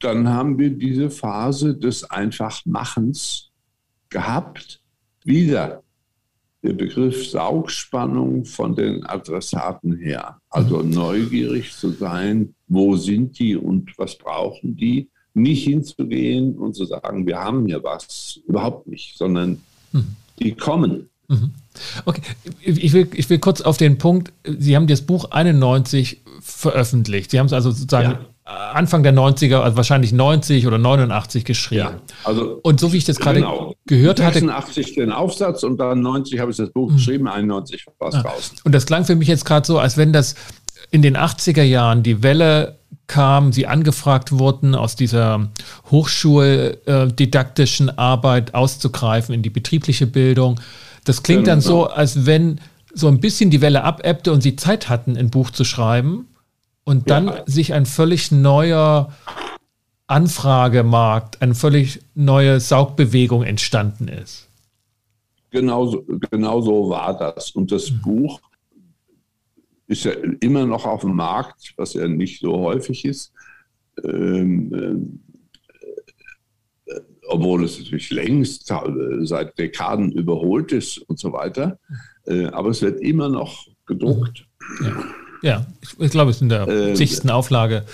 dann haben wir diese Phase des Einfachmachens gehabt. Wieder der Begriff Saugspannung von den Adressaten her. Also neugierig zu sein, wo sind die und was brauchen die nicht hinzugehen und zu sagen, wir haben hier was, überhaupt nicht, sondern mhm. die kommen. Mhm. Okay, ich will, ich will kurz auf den Punkt, Sie haben das Buch 91 veröffentlicht. Sie haben es also sozusagen ja. Anfang der 90er, also wahrscheinlich 90 oder 89 geschrieben. Ja, also und so wie ich das gerade genau. gehört 86 hatte. 86 den Aufsatz und dann 90 habe ich das Buch mhm. geschrieben, 91 war es ja. draußen. Und das klang für mich jetzt gerade so, als wenn das in den 80er Jahren die Welle kam, sie angefragt wurden, aus dieser hochschuldidaktischen Arbeit auszugreifen in die betriebliche Bildung. Das klingt genau. dann so, als wenn so ein bisschen die Welle abebbte und sie Zeit hatten, ein Buch zu schreiben und dann ja. sich ein völlig neuer Anfragemarkt, eine völlig neue Saugbewegung entstanden ist. Genauso, genau so war das. Und das mhm. Buch ist ja immer noch auf dem Markt, was ja nicht so häufig ist. Ähm, äh, obwohl es natürlich längst äh, seit Dekaden überholt ist und so weiter. Äh, aber es wird immer noch gedruckt. Ja, ja. ich, ich glaube, es ist in der äh, 60. Auflage.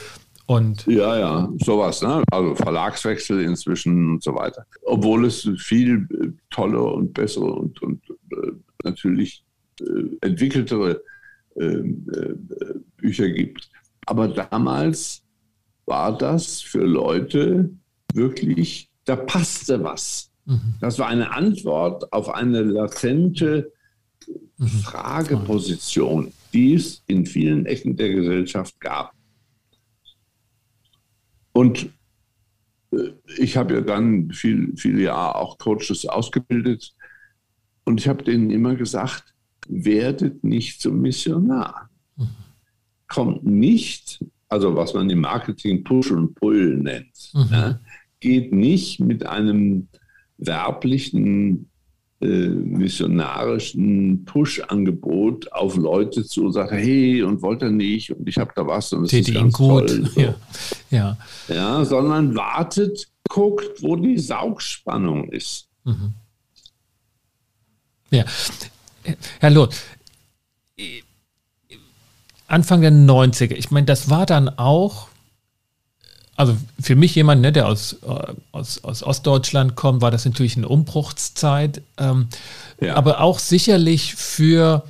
Und ja, ja, sowas, ne? Also Verlagswechsel inzwischen und so weiter. Obwohl es viel äh, tolle und bessere und, und äh, natürlich entwickeltere Bücher gibt. Aber damals war das für Leute wirklich, da passte was. Mhm. Das war eine Antwort auf eine latente mhm. Frageposition, die es in vielen Ecken der Gesellschaft gab. Und äh, ich habe ja dann viel, viele Jahre auch Coaches ausgebildet und ich habe denen immer gesagt, werdet nicht zum Missionar. Kommt nicht, also was man im Marketing Push und Pull nennt, mhm. ja, geht nicht mit einem werblichen, äh, missionarischen Push-Angebot auf Leute zu und sagt, hey, und wollt ihr nicht und ich habe da was und es ist ganz gut. toll. So. Ja. ja. Ja. sondern wartet, guckt, wo die Saugspannung ist. Mhm. Ja, Herr Loth, Anfang der 90er, ich meine, das war dann auch, also für mich jemand, ne, der aus, äh, aus, aus Ostdeutschland kommt, war das natürlich eine Umbruchszeit, ähm, ja. aber auch sicherlich für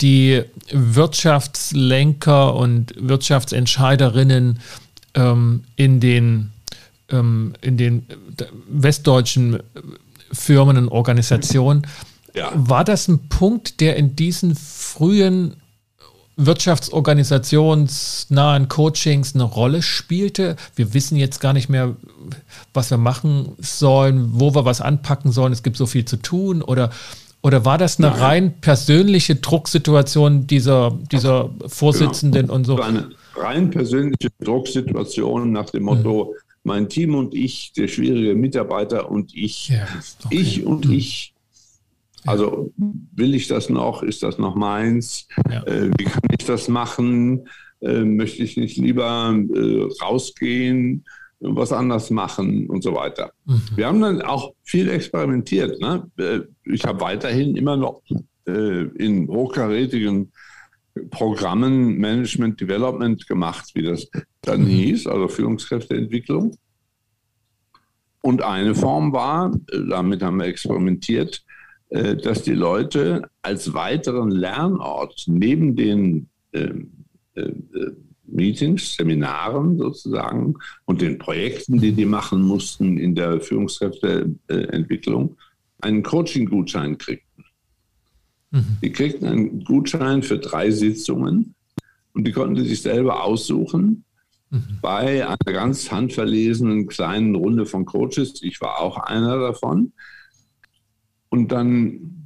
die Wirtschaftslenker und Wirtschaftsentscheiderinnen ähm, in den, ähm, in den westdeutschen Firmen und Organisationen. Ja. War das ein Punkt, der in diesen frühen wirtschaftsorganisationsnahen Coachings eine Rolle spielte? Wir wissen jetzt gar nicht mehr, was wir machen sollen, wo wir was anpacken sollen. Es gibt so viel zu tun oder oder war das eine Nein. rein persönliche Drucksituation dieser, dieser Vorsitzenden genau. und so? Eine rein persönliche Drucksituation nach dem Motto, mhm. mein Team und ich, der schwierige Mitarbeiter und ich, ja, okay. ich und mhm. ich. Also will ich das noch? Ist das noch meins? Ja. Äh, wie kann ich das machen? Äh, möchte ich nicht lieber äh, rausgehen, was anders machen und so weiter. Mhm. Wir haben dann auch viel experimentiert. Ne? Äh, ich habe weiterhin immer noch äh, in hochkarätigen Programmen Management Development gemacht, wie das dann mhm. hieß, also Führungskräfteentwicklung. Und eine Form war, äh, damit haben wir experimentiert, dass die Leute als weiteren Lernort neben den ähm, äh, äh, Meetings, Seminaren sozusagen und den Projekten, die die machen mussten in der Führungskräfteentwicklung, einen Coaching-Gutschein kriegten. Mhm. Die kriegten einen Gutschein für drei Sitzungen und die konnten sich selber aussuchen mhm. bei einer ganz handverlesenen kleinen Runde von Coaches. Ich war auch einer davon. Und dann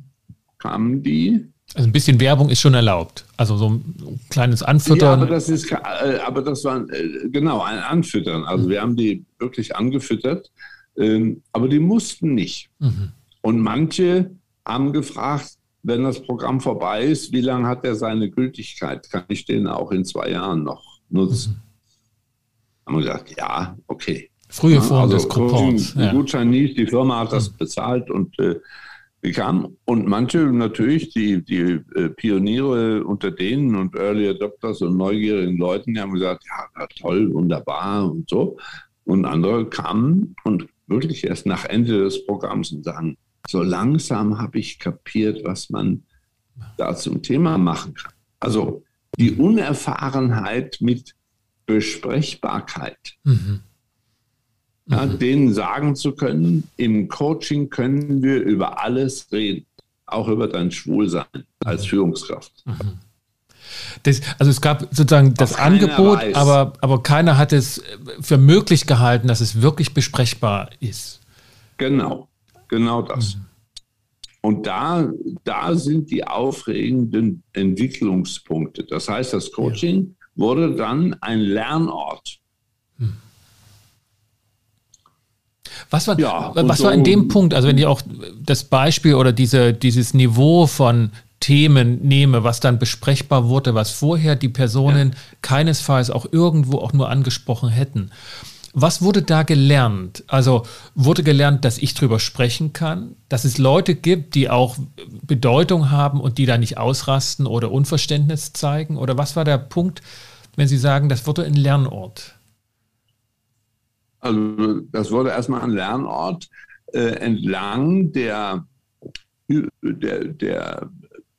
kamen die. Also ein bisschen Werbung ist schon erlaubt. Also so ein kleines Anfüttern. Ja, aber das ist, äh, aber das war äh, genau ein Anfüttern. Also wir haben die wirklich angefüttert, ähm, aber die mussten nicht. Mhm. Und manche haben gefragt, wenn das Programm vorbei ist, wie lange hat er seine Gültigkeit? Kann ich den auch in zwei Jahren noch nutzen? Mhm. Haben wir gesagt, ja, okay. Frühe Form also des Coupons. Ja. Gutschein nicht, die Firma hat das mhm. bezahlt und äh, kam. Und manche natürlich, die, die äh, Pioniere unter denen und Early Adopters und neugierigen Leuten, die haben gesagt, ja, toll, wunderbar und so. Und andere kamen und wirklich erst nach Ende des Programms und sagen, so langsam habe ich kapiert, was man da zum Thema machen kann. Also die Unerfahrenheit mit Besprechbarkeit. Mhm. Ja, mhm. denen sagen zu können, im Coaching können wir über alles reden, auch über dein Schwulsein als mhm. Führungskraft. Mhm. Das, also es gab sozusagen das Angebot, aber, aber keiner hat es für möglich gehalten, dass es wirklich besprechbar ist. Genau, genau das. Mhm. Und da, da sind die aufregenden Entwicklungspunkte. Das heißt, das Coaching ja. wurde dann ein Lernort. Hm. Was war, ja, was so, war in dem Punkt, also wenn ich auch das Beispiel oder diese, dieses Niveau von Themen nehme, was dann besprechbar wurde, was vorher die Personen ja. keinesfalls auch irgendwo auch nur angesprochen hätten. Was wurde da gelernt? Also wurde gelernt, dass ich drüber sprechen kann, dass es Leute gibt, die auch Bedeutung haben und die da nicht ausrasten oder Unverständnis zeigen? Oder was war der Punkt, wenn Sie sagen, das wurde ein Lernort? Also das wurde erstmal ein Lernort äh, entlang der, der, der,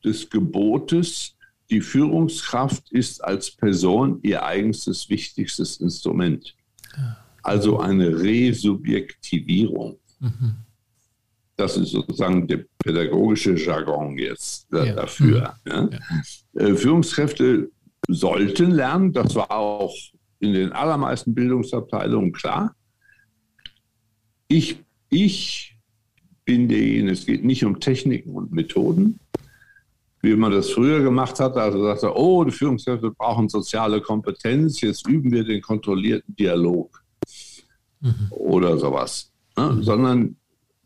des Gebotes, die Führungskraft ist als Person ihr eigenstes wichtigstes Instrument. Also eine Resubjektivierung. Mhm. Das ist sozusagen der pädagogische Jargon jetzt ja. dafür. Ja. Ja. Äh, Führungskräfte sollten lernen, das war auch in den allermeisten Bildungsabteilungen klar. Ich, ich bin derjenige, es geht nicht um Techniken und Methoden, wie man das früher gemacht hat, also sagte, oh, die Führungskräfte brauchen soziale Kompetenz, jetzt üben wir den kontrollierten Dialog mhm. oder sowas. Ne? Mhm. Sondern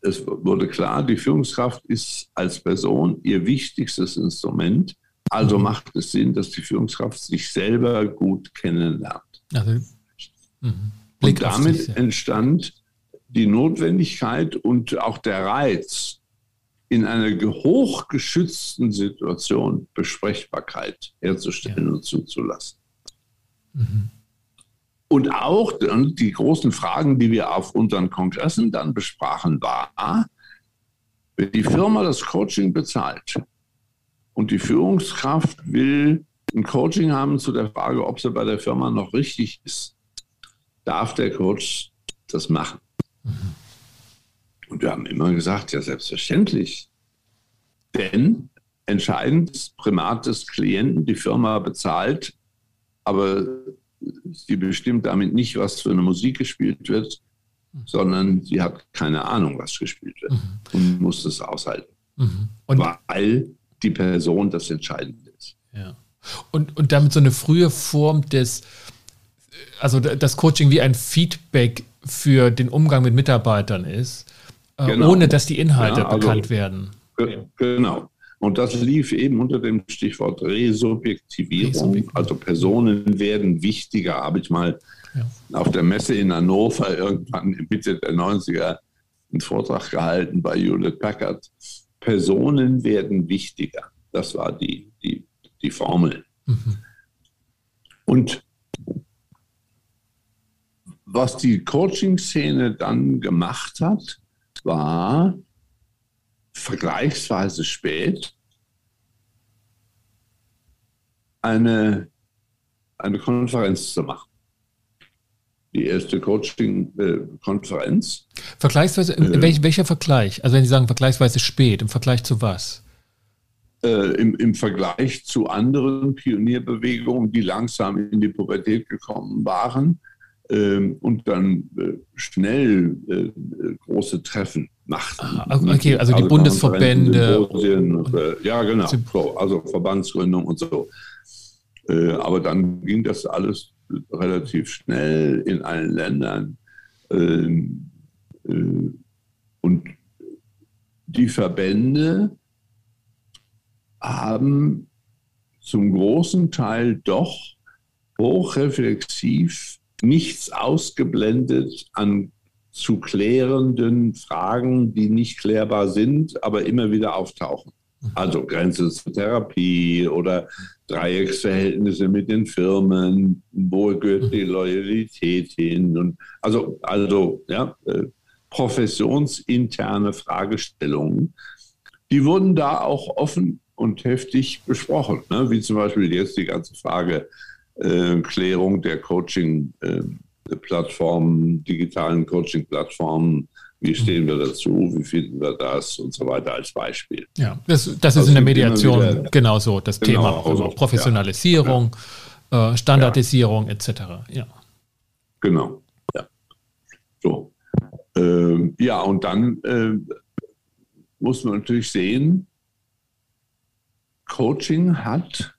es wurde klar, die Führungskraft ist als Person ihr wichtigstes Instrument. Also mhm. macht es Sinn, dass die Führungskraft sich selber gut kennenlernt. Also, mhm. und damit sich, ja. entstand die Notwendigkeit und auch der Reiz, in einer hochgeschützten Situation Besprechbarkeit herzustellen ja. und zuzulassen. Mhm. Und auch die großen Fragen, die wir auf unseren Kongressen dann besprachen, war, wenn die Firma das Coaching bezahlt und die Führungskraft will ein Coaching haben zu der Frage, ob sie bei der Firma noch richtig ist, darf der Coach das machen. Mhm. Und wir haben immer gesagt, ja, selbstverständlich. Denn entscheidend Primat des Klienten, die Firma bezahlt, aber sie bestimmt damit nicht, was für eine Musik gespielt wird, sondern sie hat keine Ahnung, was gespielt wird mhm. und muss es aushalten. Mhm. Und weil die Person das Entscheidende ist. Ja. Und, und damit so eine frühe Form des, also das Coaching wie ein Feedback für den Umgang mit Mitarbeitern ist, äh, genau. ohne dass die Inhalte ja, also, bekannt werden. Genau. Und das lief eben unter dem Stichwort Resubjektivierung. Resubjektivierung. Also Personen werden wichtiger, habe ich mal ja. auf der Messe in Hannover irgendwann in Mitte der 90er einen Vortrag gehalten bei Hewlett Packard. Personen werden wichtiger. Das war die, die, die Formel. Mhm. Und was die Coaching-Szene dann gemacht hat, war vergleichsweise spät eine, eine Konferenz zu machen. Die erste Coaching-Konferenz. Vergleichsweise, äh, welch, welcher Vergleich? Also wenn Sie sagen vergleichsweise spät, im Vergleich zu was? Äh, im, Im Vergleich zu anderen Pionierbewegungen, die langsam in die Pubertät gekommen waren, ähm, und dann äh, schnell äh, große Treffen machten. Ah, okay, also die also Bundesverbände. Und, äh, ja, genau. So, also Verbandsgründung und so. aber dann ging das alles relativ schnell in allen Ländern. Ähm, und die Verbände haben zum großen Teil doch hochreflexiv nichts ausgeblendet an zu klärenden Fragen, die nicht klärbar sind, aber immer wieder auftauchen. Also Grenze zur Therapie oder Dreiecksverhältnisse mit den Firmen, wo gehört die Loyalität hin? Und also, also ja, äh, professionsinterne Fragestellungen, die wurden da auch offen und heftig besprochen. Ne? Wie zum Beispiel jetzt die ganze Frage äh, Klärung der Coaching-Plattformen, äh, digitalen Coaching-Plattformen. Wie stehen wir dazu? Wie finden wir das? Und so weiter als Beispiel. Ja, das, das ist also in der Mediation wieder, genauso das genau, Thema. Also Professionalisierung, ja. äh, Standardisierung ja. etc. Ja. Genau. Ja. So. Äh, ja, und dann äh, muss man natürlich sehen, Coaching hat,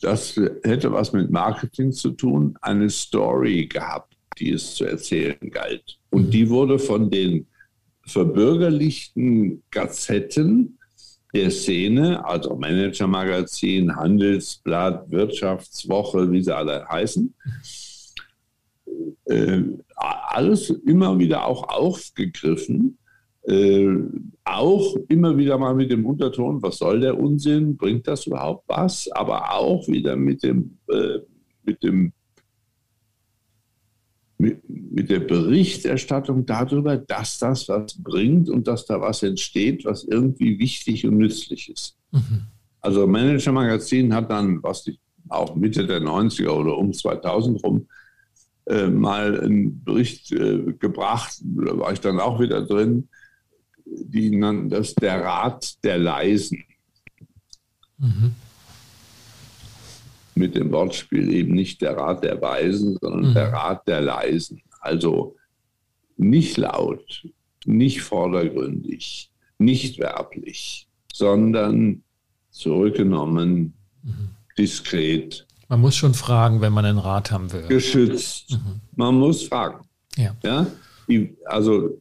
das hätte was mit Marketing zu tun, eine Story gehabt, die es zu erzählen galt. Und die wurde von den verbürgerlichten Gazetten der Szene, also Manager-Magazin, Handelsblatt, Wirtschaftswoche, wie sie alle heißen, äh, alles immer wieder auch aufgegriffen äh, auch immer wieder mal mit dem Unterton, was soll der Unsinn, bringt das überhaupt was? Aber auch wieder mit dem, äh, mit dem mit, mit, der Berichterstattung darüber, dass das was bringt und dass da was entsteht, was irgendwie wichtig und nützlich ist. Mhm. Also Manager Magazin hat dann, was die, auch Mitte der 90er oder um 2000 rum, äh, mal einen Bericht äh, gebracht, da war ich dann auch wieder drin, die nannten das der Rat der Leisen. Mhm. Mit dem Wortspiel eben nicht der Rat der Weisen, sondern mhm. der Rat der Leisen. Also nicht laut, nicht vordergründig, nicht werblich, sondern zurückgenommen, mhm. diskret. Man muss schon fragen, wenn man einen Rat haben will. Geschützt. Mhm. Man muss fragen. Ja. ja? Die, also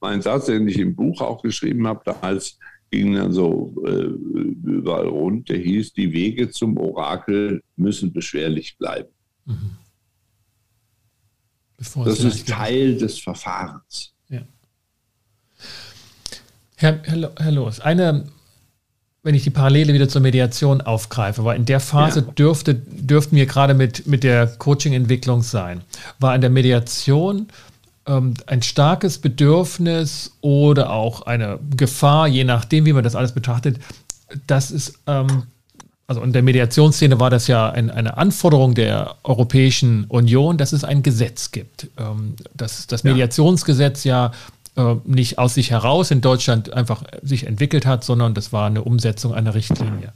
mein Satz, den ich im Buch auch geschrieben habe, damals ging dann so äh, überall rund, der hieß, die Wege zum Orakel müssen beschwerlich bleiben. Mhm. das ist Teil des Verfahrens. Ja. Herr, Herr, Herr Loos, eine, wenn ich die Parallele wieder zur Mediation aufgreife, weil in der Phase ja. dürfte, dürften wir gerade mit, mit der Coaching-Entwicklung sein, war in der Mediation ein starkes Bedürfnis oder auch eine Gefahr, je nachdem, wie man das alles betrachtet, dass es, ähm, also in der Mediationsszene war das ja ein, eine Anforderung der Europäischen Union, dass es ein Gesetz gibt. Ähm, dass das Mediationsgesetz ja äh, nicht aus sich heraus in Deutschland einfach sich entwickelt hat, sondern das war eine Umsetzung einer Richtlinie.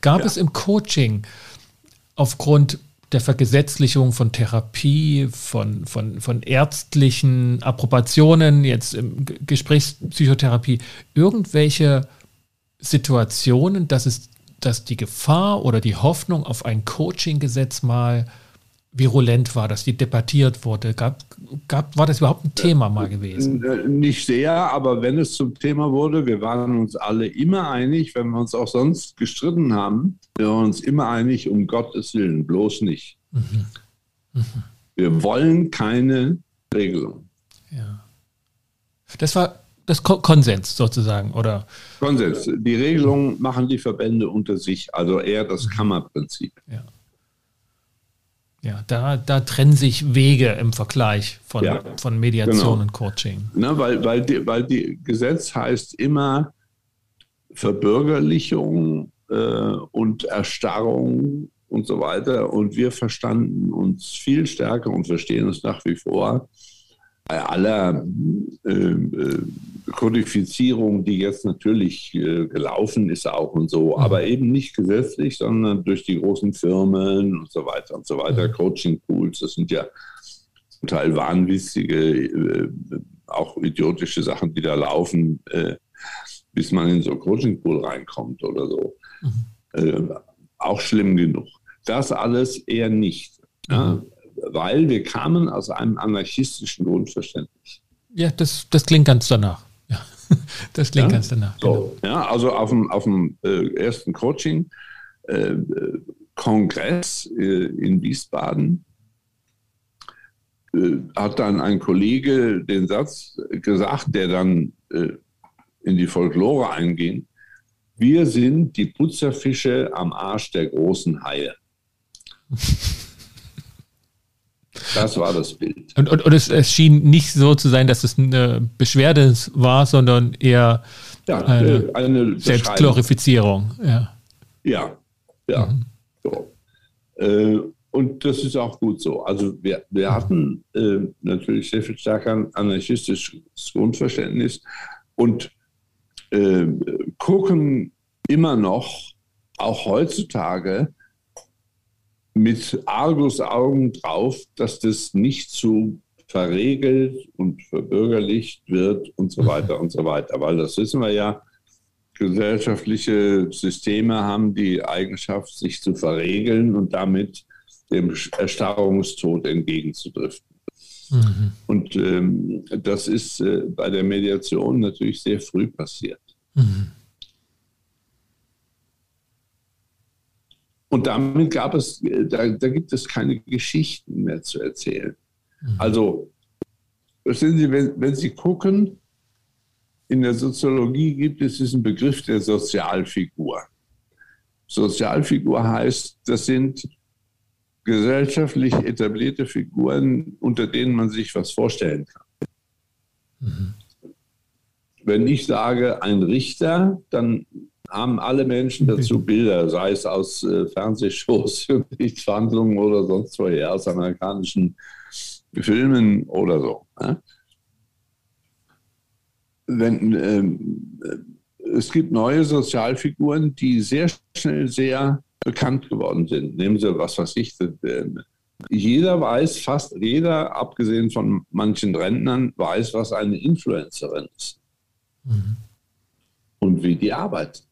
Gab ja. es im Coaching aufgrund der Vergesetzlichung von Therapie, von, von, von ärztlichen Approbationen, jetzt im Gesprächspsychotherapie, irgendwelche Situationen, dass es, dass die Gefahr oder die Hoffnung auf ein Coaching-Gesetz mal virulent war, dass die debattiert wurde? Gab, gab, war das überhaupt ein Thema mal gewesen? Nicht sehr, aber wenn es zum Thema wurde, wir waren uns alle immer einig, wenn wir uns auch sonst gestritten haben, wir waren uns immer einig, um Gottes Willen, bloß nicht. Mhm. Mhm. Wir wollen keine Regelung. Ja. Das war das Konsens sozusagen, oder? Konsens. Die Regelungen machen die Verbände unter sich, also eher das mhm. Kammerprinzip. Ja. Ja, da, da trennen sich Wege im Vergleich von, ja, von Mediation genau. und Coaching. Ne, weil, weil, die, weil die Gesetz heißt immer Verbürgerlichung äh, und Erstarrung und so weiter. Und wir verstanden uns viel stärker und verstehen uns nach wie vor bei aller äh, äh, Kodifizierung, die jetzt natürlich äh, gelaufen ist auch und so, mhm. aber eben nicht gesetzlich, sondern durch die großen Firmen und so weiter und so weiter, mhm. Coaching-Pools, das sind ja zum Teil wahnwitzige, äh, auch idiotische Sachen, die da laufen, äh, bis man in so ein Coaching-Pool reinkommt oder so. Mhm. Äh, auch schlimm genug. Das alles eher nicht. Ja? Mhm weil wir kamen aus einem anarchistischen Grundverständnis. Ja, das, das klingt ganz danach. Das klingt ja? ganz danach. So, genau. Ja, also auf dem, auf dem äh, ersten Coaching-Kongress äh, äh, in Wiesbaden äh, hat dann ein Kollege den Satz gesagt, der dann äh, in die Folklore einging. Wir sind die Putzerfische am Arsch der großen Haie. Das war das Bild. Und, und, und es, es, schien nicht so zu sein, dass es eine Beschwerde war, sondern eher Ja, eine, eine Selbstglorifizierung. Ja, ja. ja. Mhm. So. Äh, und das ist auch gut so. Also wir, wir hatten äh, natürlich sehr viel stärker ein anarchistisches Grundverständnis und äh, gucken immer noch, auch heutzutage, mit Argusaugen drauf, dass das nicht zu verregelt und verbürgerlicht wird und so weiter und so weiter. Weil das wissen wir ja, gesellschaftliche Systeme haben die Eigenschaft, sich zu verregeln und damit dem Erstarrungstod entgegenzudriften. Mhm. Und ähm, das ist äh, bei der Mediation natürlich sehr früh passiert. Mhm. Und damit gab es, äh, da, da, gibt es keine Geschichten mehr zu erzählen. Mhm. Also, verstehen Sie, wenn, wenn Sie gucken, in der Soziologie gibt es diesen Begriff der Sozialfigur. Sozialfigur heißt, das sind gesellschaftlich etablierte Figuren, unter denen man sich was vorstellen kann. Mhm. Wenn ich sage, ein Richter, dann haben alle Menschen dazu Bilder, sei es aus äh, Fernsehshows, Gerichtsverhandlungen oder sonst woher, aus amerikanischen Filmen oder so. Ne? Wenn, ähm, es gibt neue Sozialfiguren, die sehr schnell sehr bekannt geworden sind. Nehmen Sie, was weiß ich, jeder weiß, fast jeder, abgesehen von manchen Rentnern, weiß, was eine Influencerin ist. Mhm. Und wie die arbeitet.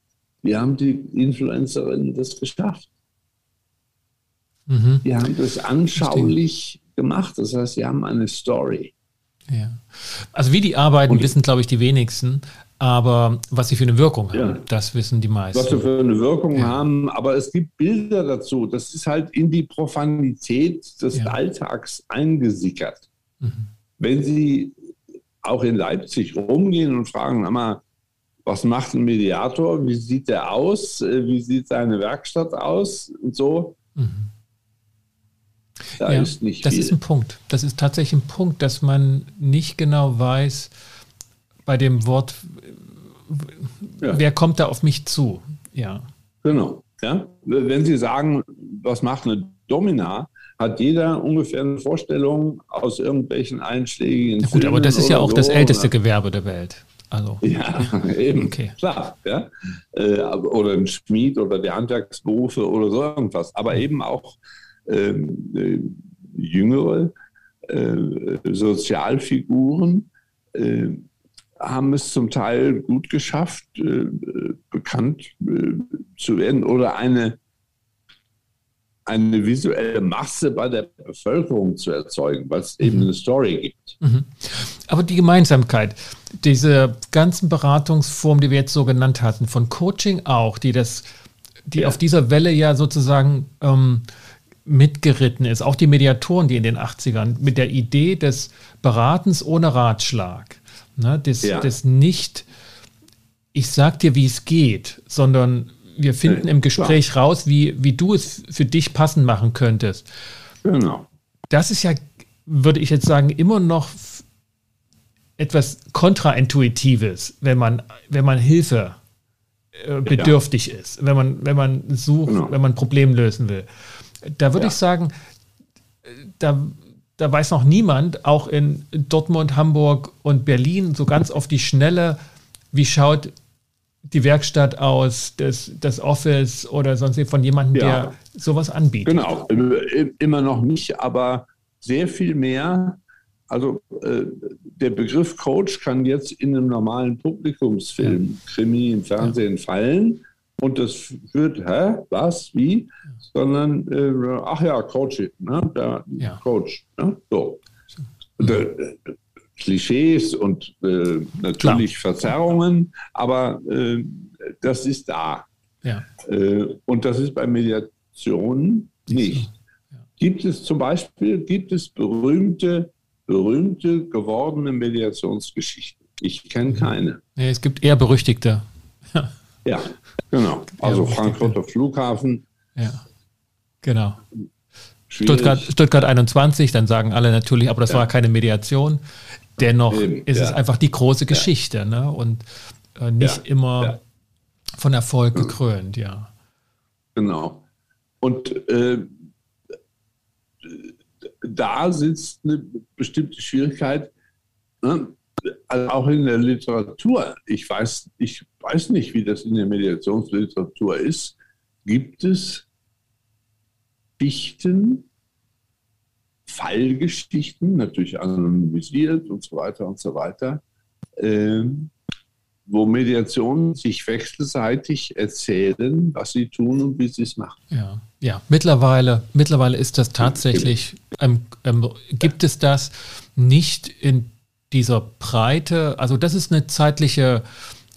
Wie haben die Influencerinnen das geschafft? Mhm. Die haben das anschaulich gemacht. Das heißt, sie haben eine Story. Ja. Also wie die arbeiten, Und wissen, glaube ich, die wenigsten. Aber was sie für eine Wirkung haben, ja. das wissen die meisten. Was sie für eine Wirkung ja. haben, aber es gibt Bilder dazu. Das ist halt in die Profanität des ja. Alltags eingesickert. Mhm. Wenn Sie auch in Leipzig rumgehen und fragen, mal, was macht ein Mediator? Wie sieht der aus? Äh, wie sieht seine Werkstatt aus? Und so. Mhm. Da ja, ist nicht das viel. ist ein Punkt. Das ist tatsächlich ein Punkt, dass man nicht genau weiß, bei dem Wort, ja. wer kommt da auf mich zu? Ja. Genau. Ja? Wenn Sie sagen, was macht eine Domina, hat jeder ungefähr eine Vorstellung aus irgendwelchen einschlägigen. Ja, gut, Filmen aber das ist ja auch so, das älteste oder? Gewerbe der Welt. Also, ja, eben, okay. klar. Ja? Äh, oder ein Schmied oder die Handwerksberufe oder so irgendwas. Aber eben auch ähm, äh, jüngere äh, Sozialfiguren, äh, haben es zum Teil gut geschafft, äh, bekannt äh, zu werden oder eine, eine visuelle Masse bei der Bevölkerung zu erzeugen, weil es eben mhm. eine Story gibt. Mhm. Aber die Gemeinsamkeit, diese ganzen Beratungsformen, die wir jetzt so genannt hatten, von Coaching auch, die das, die ja. auf dieser Welle ja sozusagen ähm, mitgeritten ist, auch die Mediatoren, die in den 80ern, mit der Idee des Beratens ohne Ratschlag Ne? Das, ja. das nicht, ich sag dir, wie es geht, sondern wir finden im Gespräch klar. raus, wie, wie du es für dich passend machen könntest. Genau. Das ist ja, würde ich jetzt sagen, immer noch etwas kontraintuitives, wenn man, wenn man Hilfe äh, bedürftig ja. ist, wenn man, wenn man sucht, genau. wenn man ein Problem lösen will. Da würde ja. ich sagen, da da weiß noch niemand, auch in Dortmund, Hamburg und Berlin, so ganz auf die Schnelle, wie schaut die Werkstatt aus, das, das Office oder sonst von jemandem, ja. der sowas anbietet. Genau, immer noch nicht, aber sehr viel mehr. Also äh, der Begriff Coach kann jetzt in einem normalen Publikumsfilm, ja. Krimi im Fernsehen ja. fallen. Und das führt, hä, was, wie? Sondern, äh, ach ja, Coaching, ne? der ja. Coach. Ne? So. Mhm. Klischees und äh, natürlich Klar. Verzerrungen, aber äh, das ist da. Ja. Äh, und das ist bei Mediationen nicht. Ja. Gibt es zum Beispiel, gibt es berühmte, berühmte gewordene Mediationsgeschichten? Ich kenne mhm. keine. Ja, es gibt eher berüchtigte. Ja, genau. Also Frankfurter Flughafen. Ja, genau. Stuttgart, Stuttgart 21, dann sagen alle natürlich, aber das ja. war keine Mediation. Dennoch Eben, ist ja. es einfach die große Geschichte. Ja. Ne? Und äh, nicht immer von Erfolg gekrönt, ja. Genau. Und äh, da sitzt eine bestimmte Schwierigkeit, ne? also auch in der Literatur. Ich weiß, ich weiß nicht, wie das in der Mediationsliteratur ist. Gibt es Dichten, Fallgeschichten, natürlich anonymisiert und so weiter und so weiter, äh, wo Mediationen sich wechselseitig erzählen, was sie tun und wie sie es machen. Ja, ja. Mittlerweile, mittlerweile ist das tatsächlich, ähm, ähm, gibt es das nicht in dieser Breite, also das ist eine zeitliche,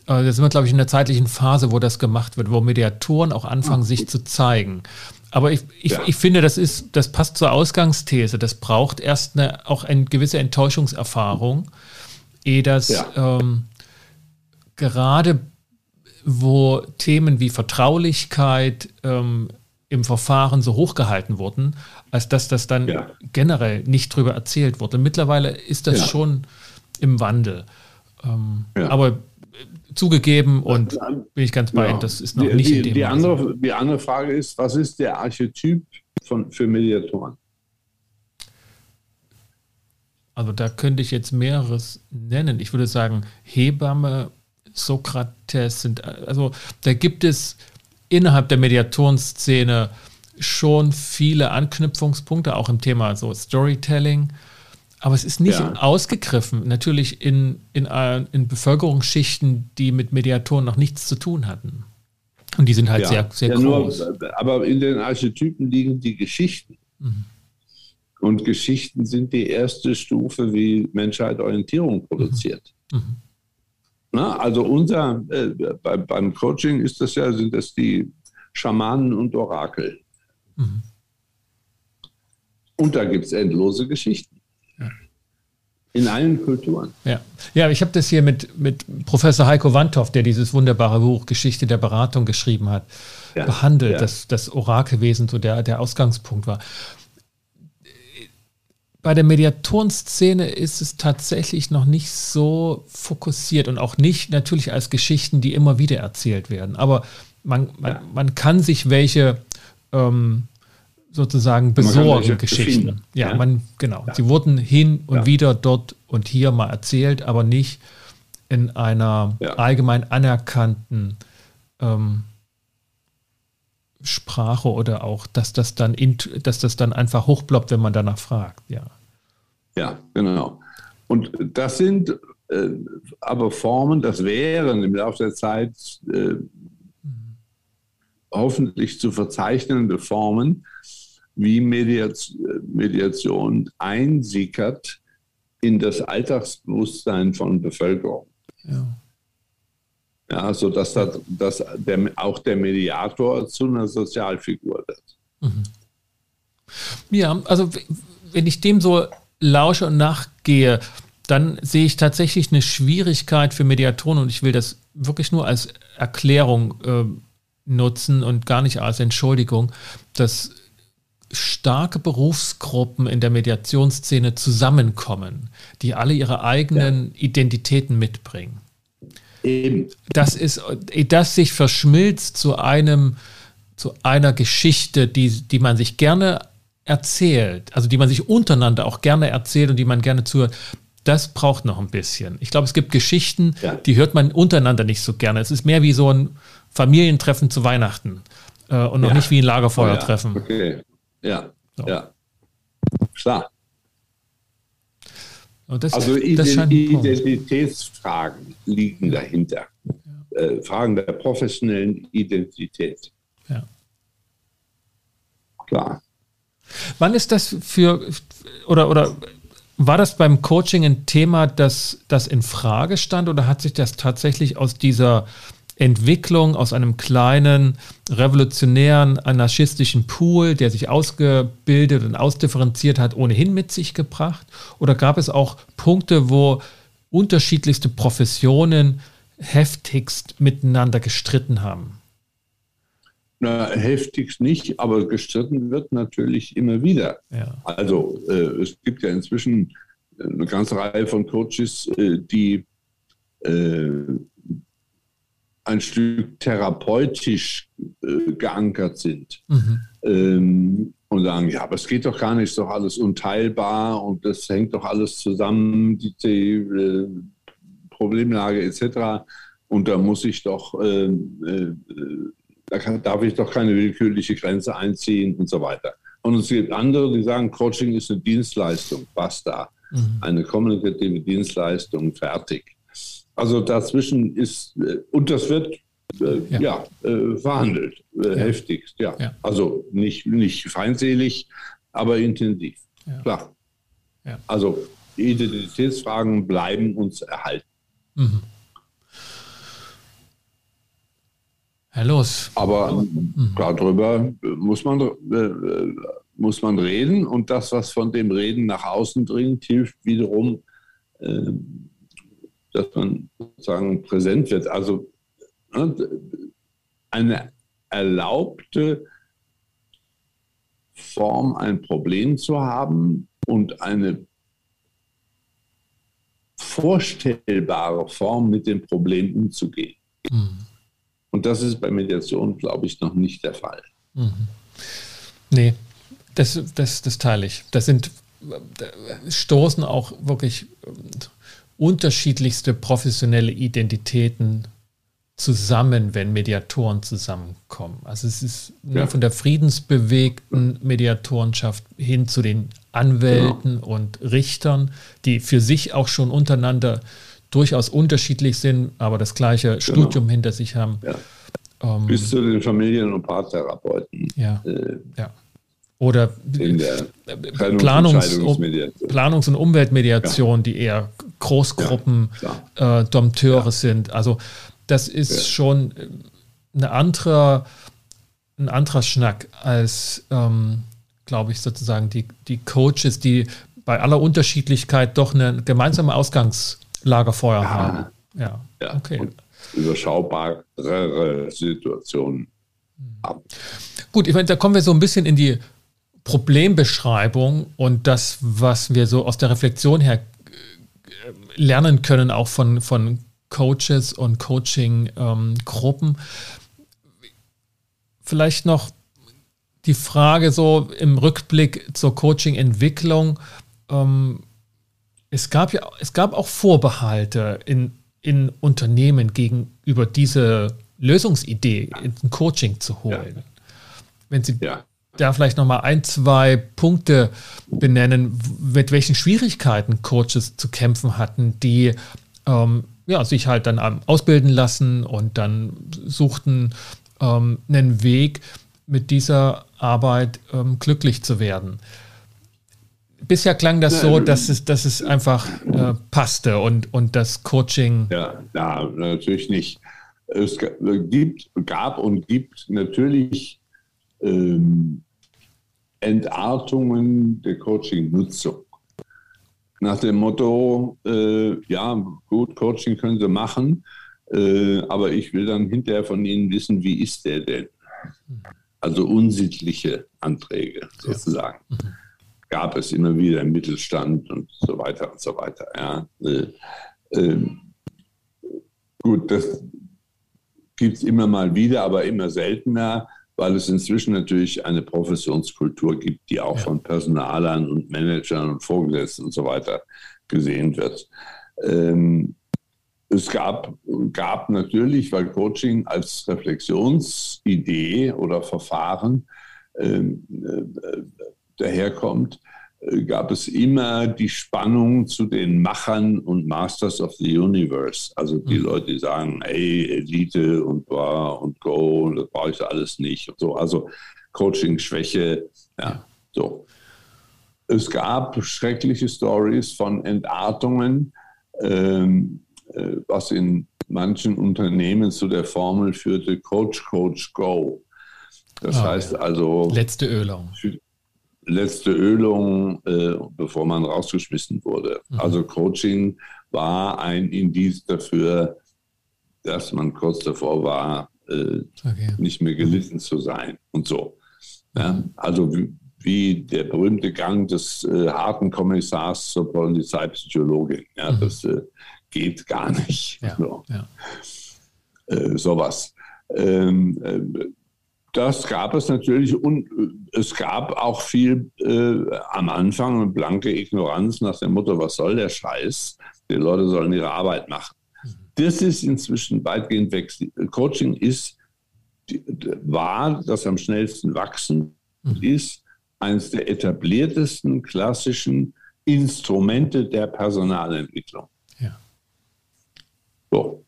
äh, da sind wir, glaube ich, in einer zeitlichen Phase, wo das gemacht wird, wo Mediatoren auch anfangen, Ach, sich zu zeigen. Aber ich, ich, ja. ich finde, das ist, das passt zur Ausgangsthese. Das braucht erst eine, auch eine gewisse Enttäuschungserfahrung, ehe das ja. ähm, gerade wo Themen wie Vertraulichkeit ähm, im Verfahren so hochgehalten wurden, als dass das dann ja. generell nicht drüber erzählt wurde. Mittlerweile ist das schon im Wandel. Ähm. Aber zugegeben und bin ich ganz bei Ihnen, das ist noch die, nicht die, in dem die andere, die andere Frage ist, was ist der Archetyp von, für Mediatoren? Also da könnte ich jetzt mehreres nennen. Ich würde sagen, Hebamme, Sokrates sind, also da gibt es innerhalb der Mediatorenszene schon viele Anknüpfungspunkte, auch im Thema so Storytelling. Aber es ist nicht ja. ausgegriffen, natürlich in, in, äh, in Bevölkerungsschichten, die mit Mediatoren noch nichts zu tun hatten. Und die sind halt ja. sehr, sehr ja, groß. Nur, aber in den Archetypen liegen die Geschichten. Mhm. Und Geschichten sind die erste Stufe, wie Menschheit Orientierung produziert. Mhm. Mhm. Na, also unser, äh, bei, beim Coaching ist das ja, sind das die Schamanen und Orakel. Mhm. Und da gibt es endlose Geschichten. In allen Kulturen. Ja, ja ich habe das hier mit, mit Professor Heiko Wandhoff, der dieses wunderbare Buch Geschichte der Beratung geschrieben hat, ja. behandelt, ja. dass das Orakelwesen so der, der Ausgangspunkt war bei der Mediatorenszene ist es tatsächlich noch nicht so fokussiert und auch nicht natürlich als Geschichten, die immer wieder erzählt werden. Aber man, man, ja. man kann sich welche ähm, sozusagen besorgen, Geschichten. Ja, ja, man, genau. Ja. Sie wurden hin und wieder dort und hier mal erzählt, aber nicht in einer allgemein anerkannten ähm, Sprache oder auch, dass das dann, in, dass das dann einfach hochploppt, wenn man danach fragt, ja. Ja, genau. Und das sind äh, aber Formen, das wären im Laufe der Zeit äh, hoffentlich zu verzeichnende Formen, wie Mediation einsickert in das Alltagsbewusstsein von Bevölkerung. Ja. Ja, sodass das, dass der, auch der Mediator zu einer Sozialfigur wird. Mhm. Ja, also wenn ich dem so lausche und nachgehe, dann sehe ich tatsächlich eine Schwierigkeit für Mediatoren und ich will das wirklich nur als Erklärung äh, nutzen und gar nicht als Entschuldigung, dass starke Berufsgruppen in der Mediationsszene zusammenkommen, die alle ihre eigenen ja. Identitäten mitbringen. Eben. Das ist, das sich verschmilzt zu einem, zu einer Geschichte, die, die man sich gerne erzählt, also die man sich untereinander auch gerne erzählt und die man gerne zuhört, das braucht noch ein bisschen. Ich glaube, es gibt Geschichten, ja. die hört man untereinander nicht so gerne. Es ist mehr wie so ein Familientreffen zu Weihnachten äh, und noch ja. nicht wie ein Lagerfeuertreffen. Oh. Okay, ja, so. ja, klar. Das, also das Identitätsfragen liegen dahinter. Äh, Fragen der professionellen Identität. Ja. Klar. Wann ist das für, oder, oder war das beim Coaching ein Thema, das, das in Frage stand oder hat sich das tatsächlich aus dieser Entwicklung, aus einem kleinen, revolutionären, anarchistischen Pool, der sich ausgebildet und ausdifferenziert hat, ohnehin mit sich gebracht? Oder gab es auch Punkte, wo unterschiedlichste Professionen heftigst miteinander gestritten haben? Na, heftigst nicht, aber gestritten wird natürlich immer wieder. Ja. Also äh, es gibt ja inzwischen eine ganze Reihe von Coaches, äh, die äh, ein Stück therapeutisch äh, geankert sind mhm. ähm, und sagen, ja, aber es geht doch gar nicht, ist doch alles unteilbar und das hängt doch alles zusammen, die, die äh, Problemlage etc. Und da muss ich doch, äh, äh, da kann, darf ich doch keine willkürliche Grenze einziehen und so weiter. Und es gibt andere, die sagen, Coaching ist eine Dienstleistung, basta. Mhm. Eine kommunikative Dienstleistung, fertig. Also dazwischen ist, äh, und das wird äh, ja, ja äh, verhandelt, äh, ja. heftigst, ja. ja. Also nicht, nicht feindselig, aber intensiv, klar. Also Identitätsfragen bleiben uns erhalten. Mhm. Herr Los. Aber mhm. darüber muss man, äh, muss man reden und das, was von dem Reden nach außen dringt, hilft wiederum, äh, dass man sozusagen präsent wird. Also ne, eine erlaubte Form, ein Problem zu haben und eine vorstellbare Form, mit dem Problem umzugehen. Mhm. Und das ist bei Mediation, glaube ich, noch nicht der Fall. Mhm. Nee, das, das, das teile ich. Das sind, stoßen auch wirklich unterschiedlichste professionelle Identitäten zusammen, wenn Mediatoren zusammenkommen. Also es ist ne, ja. von der friedensbewegten Mediatorenschaft hin zu den Anwälten genau. und Richtern, die für sich auch schon untereinander durchaus unterschiedlich sind, aber das gleiche genau. Studium hinter sich haben. Ja. Ähm, Bis zu den Familien- und Paartherapeuten. Ja. Äh, ja. Oder Planungs Planungs- und Umweltmediation, ja. die eher Großgruppen ja, äh, Dompteure ja. sind. Also das ist schon eine andere, ein anderer Schnack als, ähm, glaube ich, sozusagen die, die Coaches, die bei aller Unterschiedlichkeit doch eine gemeinsame Ausgangslagerfeuer haben. Ja, ja. okay. Und überschaubare Situationen haben. Gut, ich meine, da kommen wir so ein bisschen in die Problembeschreibung und das, was wir so aus der Reflexion her lernen können, auch von, von Coaches und Coaching-Gruppen. Ähm, Vielleicht noch die Frage so im Rückblick zur Coaching-Entwicklung. Ähm, es, gab ja, es gab auch Vorbehalte in, in Unternehmen gegenüber diese Lösungsidee, ein Coaching zu holen. Ja. Wenn Sie ja da vielleicht nochmal ein, zwei Punkte benennen, mit welchen Schwierigkeiten Coaches zu kämpfen hatten, die ähm, ja, sich halt dann ausbilden lassen und dann suchten ähm, einen Weg, mit dieser Arbeit ähm, glücklich zu werden. Bisher klang das so, dass es, dass es einfach äh, passte und, und das Coaching. Ja, ja, natürlich nicht. Es gibt, gab und gibt natürlich ähm, Entartungen der Coaching-Nutzung. Nach dem Motto, äh, ja, gut, Coaching können Sie machen, äh, aber ich will dann hinterher von Ihnen wissen, wie ist der denn? Also unsittliche Anträge sozusagen. Ja. Mhm. Gab es immer wieder im Mittelstand und so weiter und so weiter. Ja. Äh, ähm, gut, das gibt es immer mal wieder, aber immer seltener weil es inzwischen natürlich eine Professionskultur gibt, die auch ja. von Personalern und Managern und Vorgesetzten und so weiter gesehen wird. Ähm, es gab, gab natürlich, weil Coaching als Reflexionsidee oder Verfahren ähm, äh, daherkommt, äh, gab es immer die Spannung zu den Machern und Masters of the Universe. Also die mhm. Leute, die sagen, hey, Elite und Bar und Go, und das brauche ich alles nicht. Und so. Also Coaching-Schwäche, ja, so. Es gab schreckliche Stories von Entartungen, ähm, äh, was in manchen Unternehmen zu der Formel führte, Coach, Coach, Go. Das oh, heißt also. Letzte Ölung letzte Ölung, äh, bevor man rausgeschmissen wurde. Mhm. Also Coaching war ein Indiz dafür, dass man kurz davor war, äh, okay. nicht mehr gelitten zu sein und so. Ja? Also wie, wie, der berühmte Gang des äh, harten Kommissars zur Polizeipsychologin. Ja, mhm. Das äh, geht gar nicht. Ja, so. ja. Äh, sowas. Ähm, äh, das gab es natürlich und äh, es gab auch viel äh, am Anfang eine blanke Ignoranz nach dem Motto, was soll der Scheiß? Die Leute sollen ihre Arbeit machen. Das ist inzwischen weitgehend weg. Coaching ist, war das am schnellsten wachsen, mhm. ist eines der etabliertesten klassischen Instrumente der Personalentwicklung. Ja. So,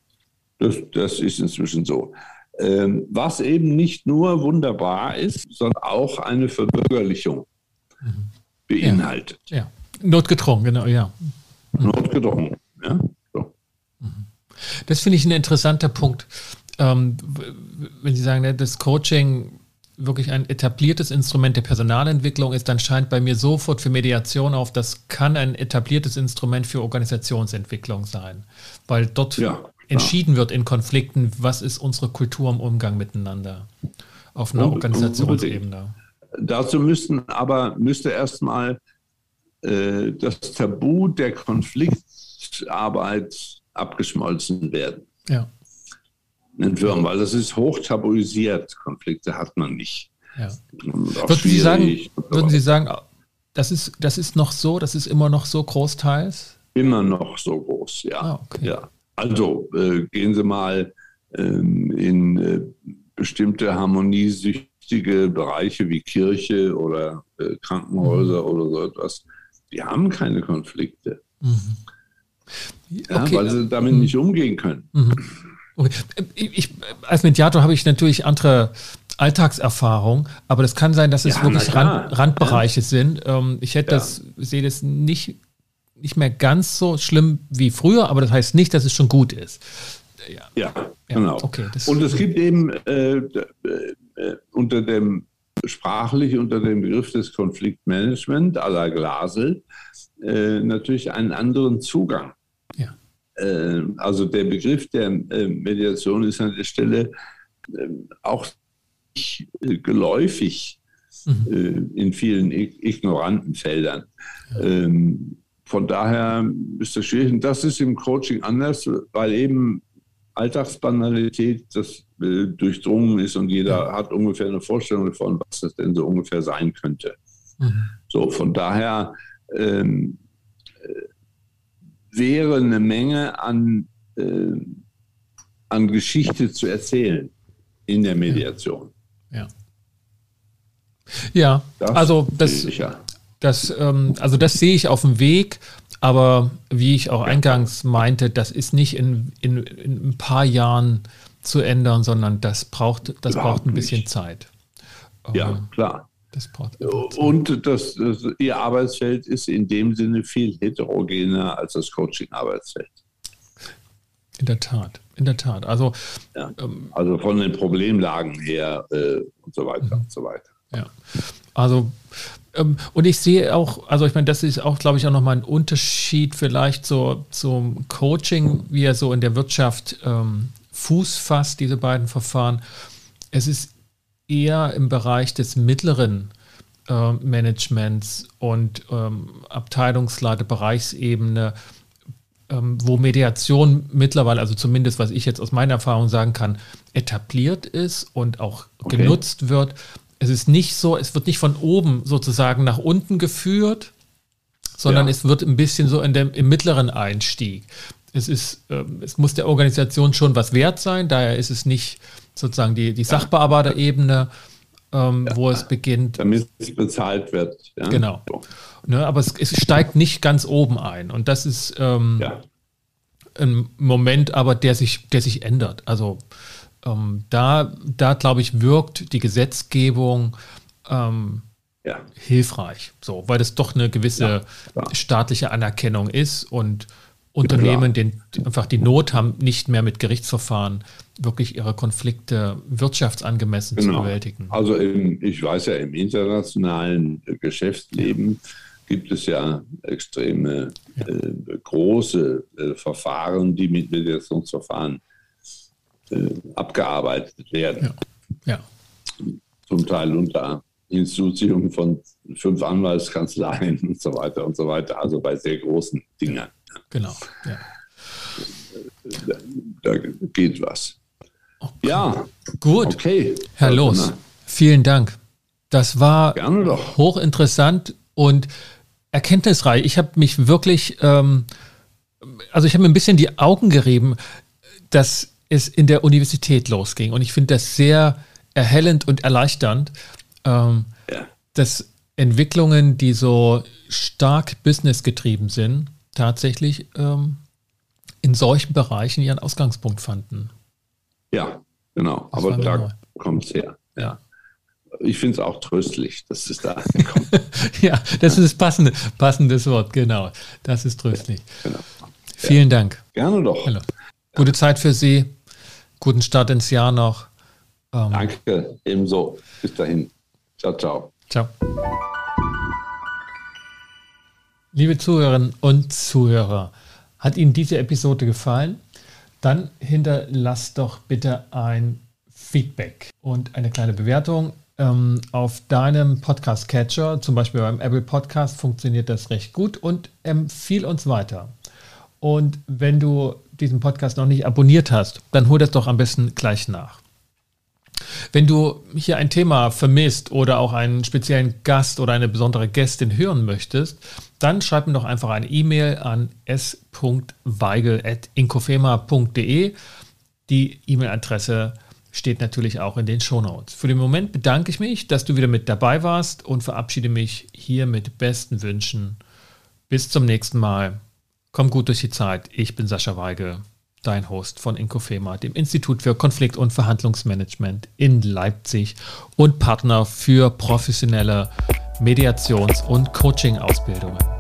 das, das ist inzwischen so. Ähm, was eben nicht nur wunderbar ist, sondern auch eine Verbürgerlichung mhm. beinhaltet. Ja, ja. notgedrungen, genau, ja. Mhm. Notgedrungen, ja. So. Mhm. Das finde ich ein interessanter Punkt. Ähm, wenn Sie sagen, ne, das Coaching wirklich ein etabliertes Instrument der Personalentwicklung ist, dann scheint bei mir sofort für Mediation auf, das kann ein etabliertes Instrument für Organisationsentwicklung sein, weil dort ja entschieden wird in Konflikten, was ist unsere Kultur im Umgang miteinander auf einer Organisationsebene. Dazu müssten aber müsste erstmal äh, das Tabu der Konfliktarbeit abgeschmolzen werden. Ja. In Firmen, weil das ist hoch tabuisiert. Konflikte hat man nicht. Ja. Würden Sie sagen, würden Sie sagen, das ist, das ist noch so, das ist immer noch so großteils? Immer noch so groß, ja. Ah, okay. ja. Also äh, gehen Sie mal ähm, in äh, bestimmte harmoniesüchtige Bereiche wie Kirche oder äh, Krankenhäuser mhm. oder so etwas. Die haben keine Konflikte. Mhm. Ja, okay. Weil sie damit mhm. nicht umgehen können. Mhm. Okay. Ich, als Mediator habe ich natürlich andere Alltagserfahrung, aber das kann sein, dass es ja, wirklich Rand, Randbereiche ja. sind. Ähm, ich hätte das, sehe das nicht nicht mehr ganz so schlimm wie früher, aber das heißt nicht, dass es schon gut ist. Ja, ja, ja genau. Okay, Und es gibt eben äh, äh, unter dem sprachlich unter dem Begriff des Konfliktmanagement à la Glasel äh, natürlich einen anderen Zugang. Ja. Äh, also der Begriff der äh, Mediation ist an der Stelle äh, auch geläufig mhm. in vielen ignoranten Feldern. Ja. Ähm, von daher ist das schwierig. Und das ist im Coaching anders, weil eben Alltagsbanalität das durchdrungen ist und jeder ja. hat ungefähr eine Vorstellung davon, was das denn so ungefähr sein könnte. Mhm. So, von daher ähm, äh, wäre eine Menge an, äh, an Geschichte zu erzählen in der Mediation. Ja. Ja, das also das, das, ähm, also das sehe ich auf dem Weg, aber wie ich auch eingangs meinte, das ist nicht in, in, in ein paar Jahren zu ändern, sondern das braucht, das braucht ein bisschen nicht. Zeit. Ja, ähm, klar. Das braucht Und das, das, Ihr Arbeitsfeld ist in dem Sinne viel heterogener als das Coaching-Arbeitsfeld. In der Tat, in der Tat. Also, ja, ähm, also von den Problemlagen her äh, und so weiter mhm. und so weiter. Ja, also und ich sehe auch, also ich meine, das ist auch, glaube ich, auch nochmal ein Unterschied vielleicht so zum Coaching, wie er so in der Wirtschaft ähm, Fuß fasst, diese beiden Verfahren. Es ist eher im Bereich des mittleren äh, Managements und ähm, Abteilungsleiter, Bereichsebene, ähm, wo Mediation mittlerweile, also zumindest was ich jetzt aus meiner Erfahrung sagen kann, etabliert ist und auch okay. genutzt wird es ist nicht so, es wird nicht von oben sozusagen nach unten geführt, sondern ja. es wird ein bisschen so in dem, im mittleren Einstieg. Es ist, ähm, es muss der Organisation schon was wert sein, daher ist es nicht sozusagen die, die Sachbearbeiterebene, ähm, ja. wo es beginnt. Damit es bezahlt wird. Ja. Genau. Ne, aber es, es, steigt nicht ganz oben ein. Und das ist ähm, ein Moment, aber der sich, der sich ändert. Also ähm, da, da glaube ich, wirkt die Gesetzgebung ähm, ja. hilfreich, so, weil das doch eine gewisse ja, staatliche Anerkennung ist und Unternehmen den, einfach die Not haben, nicht mehr mit Gerichtsverfahren wirklich ihre Konflikte wirtschaftsangemessen genau. zu bewältigen. Also im, ich weiß ja, im internationalen Geschäftsleben gibt es ja extreme ja. Äh, große äh, Verfahren, die mit Mediationsverfahren äh, abgearbeitet werden. Ja. ja. Zum Teil unter Hinzuziehung von fünf Anwaltskanzleien und so weiter und so weiter, also bei sehr großen Dingen. Genau. Ja. Da, da geht was. Okay. Ja. Gut. Okay. Herr Los, vielen Dank. Das war hochinteressant und erkenntnisreich. Ich habe mich wirklich, ähm, also ich habe mir ein bisschen die Augen gerieben, dass es in der Universität losging. Und ich finde das sehr erhellend und erleichternd, ähm, ja. dass Entwicklungen, die so stark businessgetrieben sind, tatsächlich ähm, in solchen Bereichen ihren Ausgangspunkt fanden. Ja, genau. Das Aber da kommt es her. Ja. Ich finde es auch tröstlich, dass es da kommt. ja, das ist das passende, passendes Wort, genau. Das ist tröstlich. Genau. Vielen ja. Dank. Gerne doch. Hallo. Gute Zeit für Sie. Guten Start ins Jahr noch. Ähm, Danke, ebenso. Bis dahin. Ciao, ciao. Ciao. Liebe Zuhörerinnen und Zuhörer, hat Ihnen diese Episode gefallen? Dann hinterlasst doch bitte ein Feedback und eine kleine Bewertung. Ähm, auf deinem Podcast-Catcher, zum Beispiel beim Apple Podcast, funktioniert das recht gut und empfiehl uns weiter. Und wenn du diesen Podcast noch nicht abonniert hast, dann hol das doch am besten gleich nach. Wenn du hier ein Thema vermisst oder auch einen speziellen Gast oder eine besondere Gästin hören möchtest, dann schreib mir doch einfach eine E-Mail an s.weigel.inkofema.de. Die E-Mail-Adresse steht natürlich auch in den Shownotes. Für den Moment bedanke ich mich, dass du wieder mit dabei warst und verabschiede mich hier mit besten Wünschen. Bis zum nächsten Mal. Komm gut durch die Zeit. Ich bin Sascha Weigel dein Host von Inkofema, dem Institut für Konflikt- und Verhandlungsmanagement in Leipzig und Partner für professionelle Mediations- und Coaching-Ausbildungen.